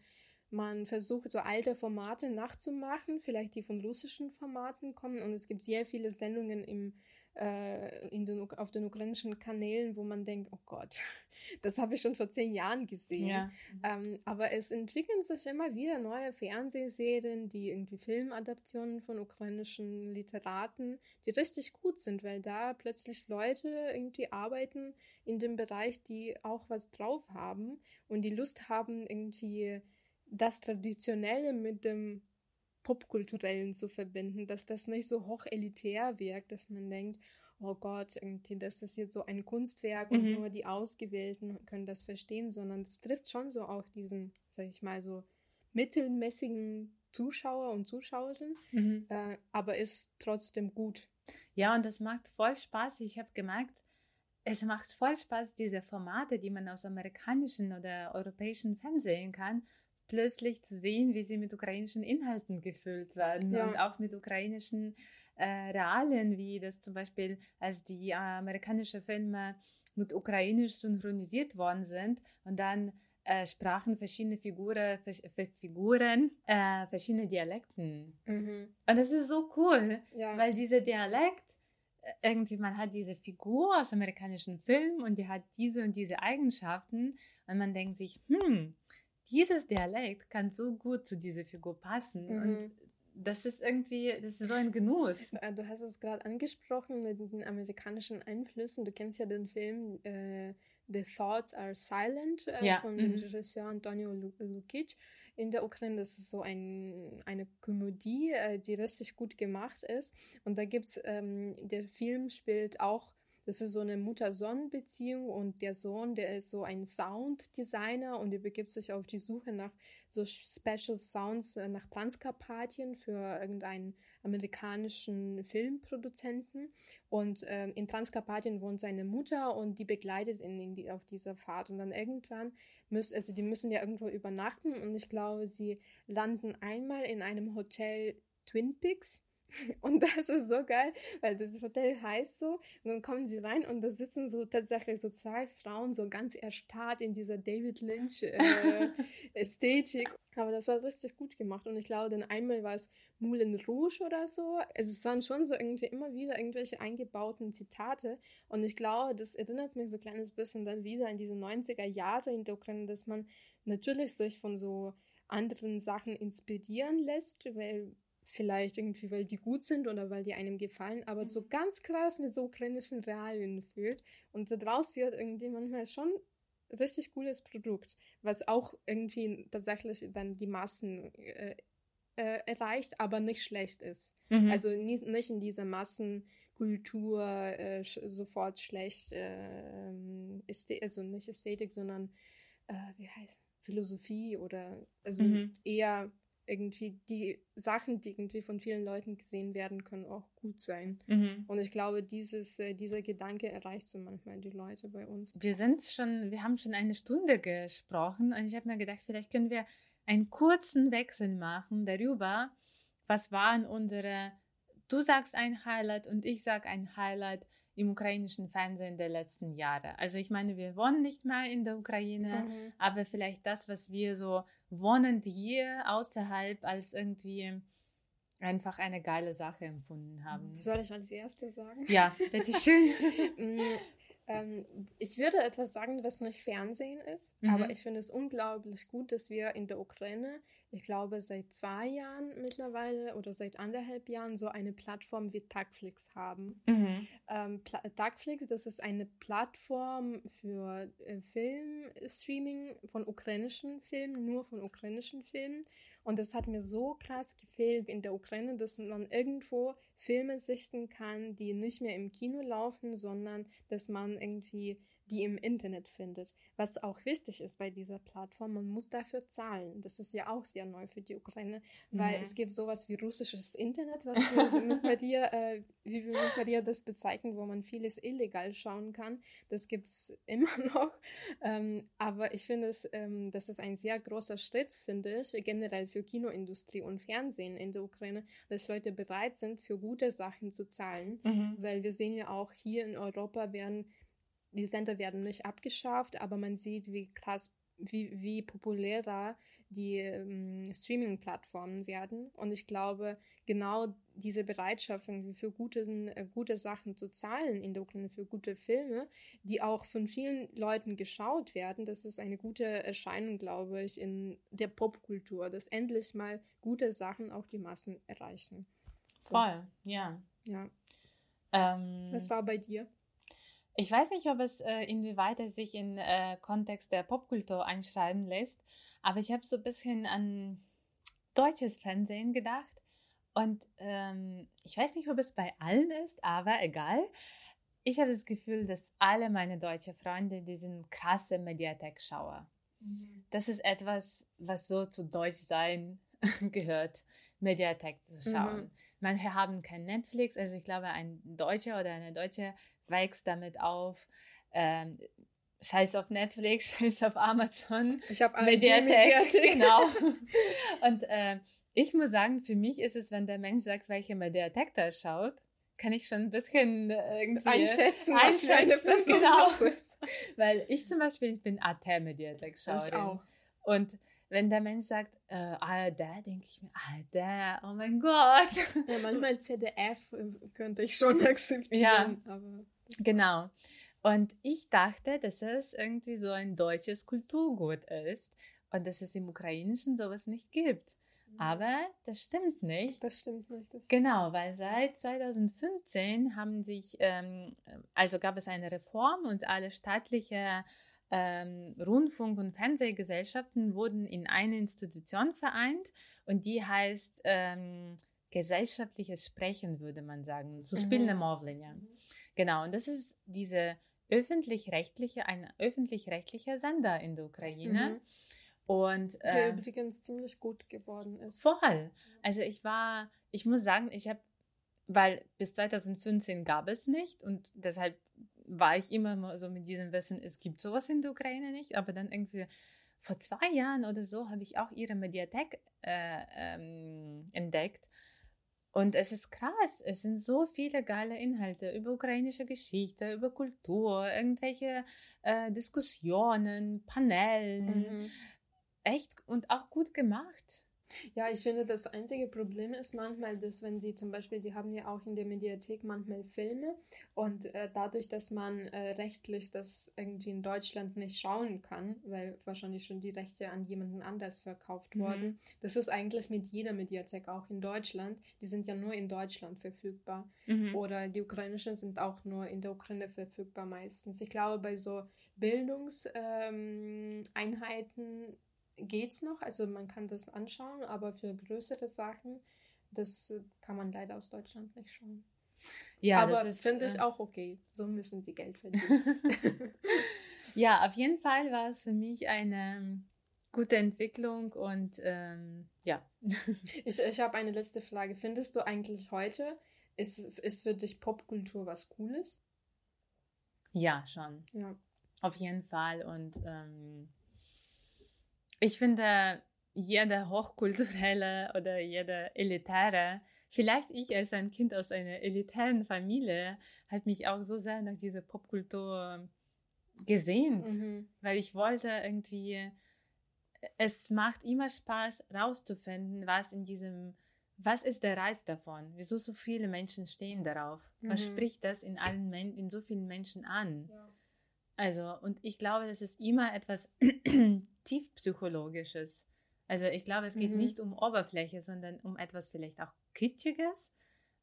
C: man versucht, so alte Formate nachzumachen, vielleicht die von russischen Formaten kommen. Und es gibt sehr viele Sendungen im, äh, in den, auf den ukrainischen Kanälen, wo man denkt, oh Gott, das habe ich schon vor zehn Jahren gesehen. Ja. Ähm, aber es entwickeln sich immer wieder neue Fernsehserien, die irgendwie Filmadaptionen von ukrainischen Literaten, die richtig gut sind, weil da plötzlich Leute irgendwie arbeiten in dem Bereich, die auch was drauf haben und die Lust haben, irgendwie das Traditionelle mit dem Popkulturellen zu verbinden, dass das nicht so hochelitär wirkt, dass man denkt, oh Gott, irgendwie, das ist jetzt so ein Kunstwerk mhm. und nur die Ausgewählten können das verstehen, sondern das trifft schon so auch diesen, sag ich mal, so mittelmäßigen Zuschauer und Zuschauerinnen, mhm. äh, aber ist trotzdem gut.
A: Ja, und das macht voll Spaß. Ich habe gemerkt, es macht voll Spaß, diese Formate, die man aus amerikanischen oder europäischen Fernsehen kann, plötzlich zu sehen, wie sie mit ukrainischen Inhalten gefüllt werden ja. und auch mit ukrainischen äh, Realien, wie das zum Beispiel, als die äh, amerikanischen Filme mit ukrainisch synchronisiert worden sind und dann äh, sprachen verschiedene Figure, Figuren äh, verschiedene Dialekten. Mhm. Und das ist so cool, ja. weil dieser Dialekt, äh, irgendwie, man hat diese Figur aus amerikanischen Filmen und die hat diese und diese Eigenschaften und man denkt sich, hm, dieses Dialekt kann so gut zu dieser Figur passen. Mhm. Und das ist irgendwie, das ist so ein Genuss.
C: Äh, du hast es gerade angesprochen mit den amerikanischen Einflüssen. Du kennst ja den Film äh, The Thoughts Are Silent äh, ja. von dem mhm. Regisseur Antonio Lukic in der Ukraine. Das ist so ein, eine Komödie, äh, die richtig gut gemacht ist. Und da gibt es, ähm, der Film spielt auch das ist so eine Mutter-Sohn-Beziehung und der Sohn, der ist so ein Sound-Designer und er begibt sich auf die Suche nach so Special Sounds äh, nach Transkarpatien für irgendeinen amerikanischen Filmproduzenten. Und äh, in Transkarpatien wohnt seine Mutter und die begleitet ihn die, auf dieser Fahrt. Und dann irgendwann müssen, also die müssen ja irgendwo übernachten und ich glaube, sie landen einmal in einem Hotel Twin Peaks und das ist so geil, weil das Hotel heißt so. Und dann kommen sie rein und da sitzen so tatsächlich so zwei Frauen, so ganz erstarrt in dieser David Lynch äh, Ästhetik. Aber das war richtig gut gemacht. Und ich glaube, dann einmal war es Moulin Rouge oder so. Also es waren schon so irgendwie immer wieder irgendwelche eingebauten Zitate. Und ich glaube, das erinnert mich so ein kleines bisschen dann wieder an diese 90er Jahre in der Ukraine, dass man natürlich sich von so anderen Sachen inspirieren lässt, weil vielleicht irgendwie, weil die gut sind oder weil die einem gefallen, aber so mhm. ganz krass mit so ukrainischen Realien fühlt. Und daraus wird irgendwie manchmal schon richtig cooles Produkt, was auch irgendwie tatsächlich dann die Massen äh, äh, erreicht, aber nicht schlecht ist. Mhm. Also nie, nicht in dieser Massenkultur äh, sch sofort schlecht, äh, also nicht Ästhetik, sondern äh, wie heißt Philosophie oder also mhm. eher irgendwie die Sachen, die irgendwie von vielen Leuten gesehen werden, können auch gut sein. Mhm. Und ich glaube, dieses, äh, dieser Gedanke erreicht so manchmal die Leute bei uns.
A: Wir sind schon, wir haben schon eine Stunde gesprochen und ich habe mir gedacht, vielleicht können wir einen kurzen Wechsel machen darüber, was waren unsere, du sagst ein Highlight und ich sage ein Highlight im ukrainischen Fernsehen der letzten Jahre. Also ich meine, wir wohnen nicht mehr in der Ukraine, mhm. aber vielleicht das, was wir so wohnend hier außerhalb als irgendwie einfach eine geile Sache empfunden haben.
C: Soll ich als Erste sagen?
A: Ja, bitteschön.
C: Mm, ähm, ich würde etwas sagen, was nicht Fernsehen ist, mhm. aber ich finde es unglaublich gut, dass wir in der Ukraine, ich glaube seit zwei Jahren mittlerweile oder seit anderthalb Jahren, so eine Plattform wie Tagflix haben. Mhm. Ähm, Tagflix, das ist eine Plattform für äh, Filmstreaming von ukrainischen Filmen, nur von ukrainischen Filmen. Und das hat mir so krass gefehlt in der Ukraine, dass man irgendwo Filme sichten kann, die nicht mehr im Kino laufen, sondern dass man irgendwie die im Internet findet. Was auch wichtig ist bei dieser Plattform, man muss dafür zahlen. Das ist ja auch sehr neu für die Ukraine, weil mhm. es gibt sowas wie russisches Internet, was wir bei dir, äh, wie wir bei dir das bezeichnen, wo man vieles illegal schauen kann. Das gibt es immer noch. Ähm, aber ich finde es, ähm, das ist ein sehr großer Schritt, finde ich, generell für Kinoindustrie und Fernsehen in der Ukraine, dass Leute bereit sind, für gute Sachen zu zahlen. Mhm. Weil wir sehen ja auch hier in Europa werden die Sender werden nicht abgeschafft, aber man sieht, wie krass, wie, wie populärer die ähm, Streaming-Plattformen werden. Und ich glaube, genau diese Bereitschaft für gute, äh, gute Sachen zu zahlen in der Ukraine, für gute Filme, die auch von vielen Leuten geschaut werden, das ist eine gute Erscheinung, glaube ich, in der Popkultur, dass endlich mal gute Sachen auch die Massen erreichen.
A: So. Voll, ja.
C: Ja. Ähm, Was war bei dir?
A: Ich weiß nicht, ob es äh, inwieweit es sich in äh, Kontext der Popkultur einschreiben lässt, aber ich habe so ein bisschen an deutsches Fernsehen gedacht und ähm, ich weiß nicht, ob es bei allen ist, aber egal. Ich habe das Gefühl, dass alle meine deutschen Freunde, die sind krasse Mediathek-Schauer. Mhm. Das ist etwas, was so zu Deutsch sein gehört, Mediathek zu schauen. Mhm. Manche haben kein Netflix, also ich glaube, ein Deutscher oder eine Deutsche wächst damit auf. Ähm, Scheiß auf Netflix, Scheiß auf Amazon.
C: Ich habe Mediathek, Mediathek.
A: Genau. Und äh, ich muss sagen, für mich ist es, wenn der Mensch sagt, welche Mediathek da schaut, kann ich schon ein bisschen äh, irgendwie
C: einschätzen,
A: einschätzen
C: was für eine Person
A: genau.
C: ist.
A: Weil ich zum Beispiel, ich bin AT-Mediathek-Schauerin.
C: Ich auch.
A: Und wenn der Mensch sagt, äh, ARD, denke ich mir, ARD, oh mein Gott.
C: Ja, manchmal ZDF könnte ich schon akzeptieren.
A: Ja. Genau. Und ich dachte, dass es irgendwie so ein deutsches Kulturgut ist und dass es im Ukrainischen sowas nicht gibt. Aber das stimmt nicht.
C: das stimmt nicht. Das
A: Genau, weil seit 2015 haben sich, ähm, also gab es eine Reform und alle staatliche ähm, Rundfunk- und Fernsehgesellschaften wurden in eine Institution vereint und die heißt ähm, gesellschaftliches Sprechen, würde man sagen. Zu
C: spielende
A: Movlenia. Mhm. Genau, und das ist diese öffentlich-rechtliche, ein öffentlich-rechtlicher Sender in der Ukraine.
C: Mhm.
A: Und, äh,
C: der
A: ähm,
C: übrigens ziemlich gut geworden ist.
A: Voll. Also ich war, ich muss sagen, ich habe, weil bis 2015 gab es nicht und deshalb war ich immer mal so mit diesem Wissen, es gibt sowas in der Ukraine nicht, aber dann irgendwie vor zwei Jahren oder so habe ich auch ihre Mediathek äh, ähm, entdeckt. Und es ist krass, es sind so viele geile Inhalte über ukrainische Geschichte, über Kultur, irgendwelche äh, Diskussionen, Panellen.
C: Mhm.
A: Echt und auch gut gemacht.
C: Ja, ich finde, das einzige Problem ist manchmal, dass wenn sie zum Beispiel, die haben ja auch in der Mediathek manchmal Filme und äh, dadurch, dass man äh, rechtlich das irgendwie in Deutschland nicht schauen kann, weil wahrscheinlich schon die Rechte an jemanden anders verkauft
A: Mhm.
C: wurden, das ist eigentlich mit jeder Mediathek auch in Deutschland, die sind ja nur in Deutschland verfügbar
A: Mhm.
C: oder die ukrainischen sind auch nur in der Ukraine verfügbar meistens. Ich glaube, bei so Bildungseinheiten ähm, geht's noch, also man kann das anschauen, aber für größere Sachen, das äh, kann man leider aus Deutschland nicht schauen.
A: Ja,
C: aber
A: das
C: finde ich
A: äh,
C: auch okay. So müssen sie Geld verdienen.
A: ja, auf jeden Fall war es für mich eine ähm, gute Entwicklung und ähm, ja.
C: ich ich habe eine letzte Frage. Findest du eigentlich heute, ist, ist für dich Popkultur was Cooles?
A: ja, schon.
C: Ja.
A: Auf jeden Fall. Und ähm, ich finde, jeder hochkulturelle oder jeder elitäre, vielleicht ich als ein Kind aus einer elitären Familie, hat mich auch so sehr nach dieser Popkultur gesehnt.
C: Mhm.
A: weil ich wollte irgendwie, es macht immer Spaß rauszufinden, was in diesem, was ist der Reiz davon? Wieso so viele Menschen stehen darauf? Was
C: Mhm.
A: spricht das in allen Men in so vielen Menschen an? Also, und ich glaube, das ist immer etwas tiefpsychologisches. Also, ich glaube, es geht
C: Mhm.
A: nicht um Oberfläche, sondern um etwas vielleicht auch Kitschiges,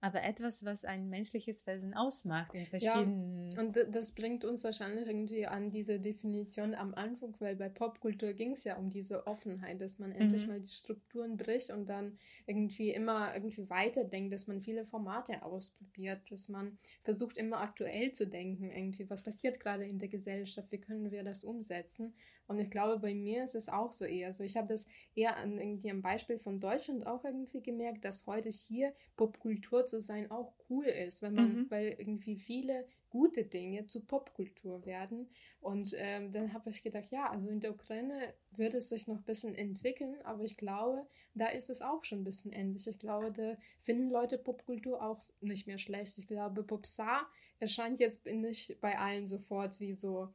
A: aber etwas, was ein menschliches Wesen ausmacht in verschiedenen.
C: Und d- das bringt uns wahrscheinlich irgendwie an diese Definition am Anfang, weil bei Popkultur ging es ja um diese Offenheit, dass man endlich
A: Mhm.
C: mal die Strukturen bricht und dann irgendwie immer irgendwie weiterdenkt, dass man viele Formate ausprobiert, dass man versucht immer aktuell zu denken, irgendwie, was passiert gerade in der Gesellschaft, wie können wir das umsetzen? Und ich glaube, bei mir ist es auch so eher so. Ich habe das eher an irgendwie am Beispiel von Deutschland auch irgendwie gemerkt, dass heute hier Popkultur zu sein auch cool ist, wenn man,
A: Mhm.
C: weil irgendwie viele gute Dinge zu Popkultur werden. Und ähm, dann habe ich gedacht, ja, also in der Ukraine wird es sich noch ein bisschen entwickeln, aber ich glaube, da ist es auch schon ein bisschen ähnlich. Ich glaube, da finden Leute Popkultur auch nicht mehr schlecht. Ich glaube, Popstar erscheint jetzt nicht bei allen sofort wie so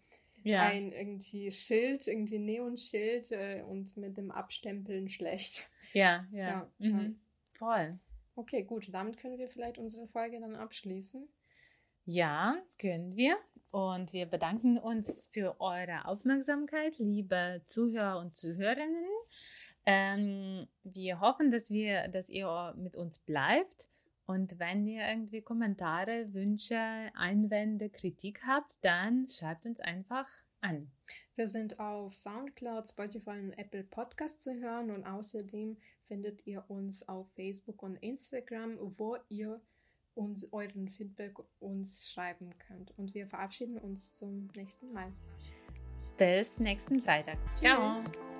A: ja.
C: ein irgendwie Schild, irgendwie Neonschild äh, und mit dem Abstempeln schlecht.
A: ja, ja,
C: Ja,
A: mhm.
C: ja.
A: Voll.
C: Okay, gut, damit können wir vielleicht unsere Folge dann abschließen.
A: Ja, können wir. Und wir bedanken uns für eure Aufmerksamkeit, liebe Zuhörer und Zuhörerinnen. Ähm, wir hoffen, dass, wir, dass ihr mit uns bleibt. Und wenn ihr irgendwie Kommentare, Wünsche, Einwände, Kritik habt, dann schreibt uns einfach an.
C: Wir sind auf Soundcloud, Spotify und Apple Podcast zu hören und außerdem findet ihr uns auf Facebook und Instagram, wo ihr uns euren Feedback uns schreiben könnt. Und wir verabschieden uns zum nächsten Mal.
A: Bis nächsten Freitag. Ciao.
C: Tschüss.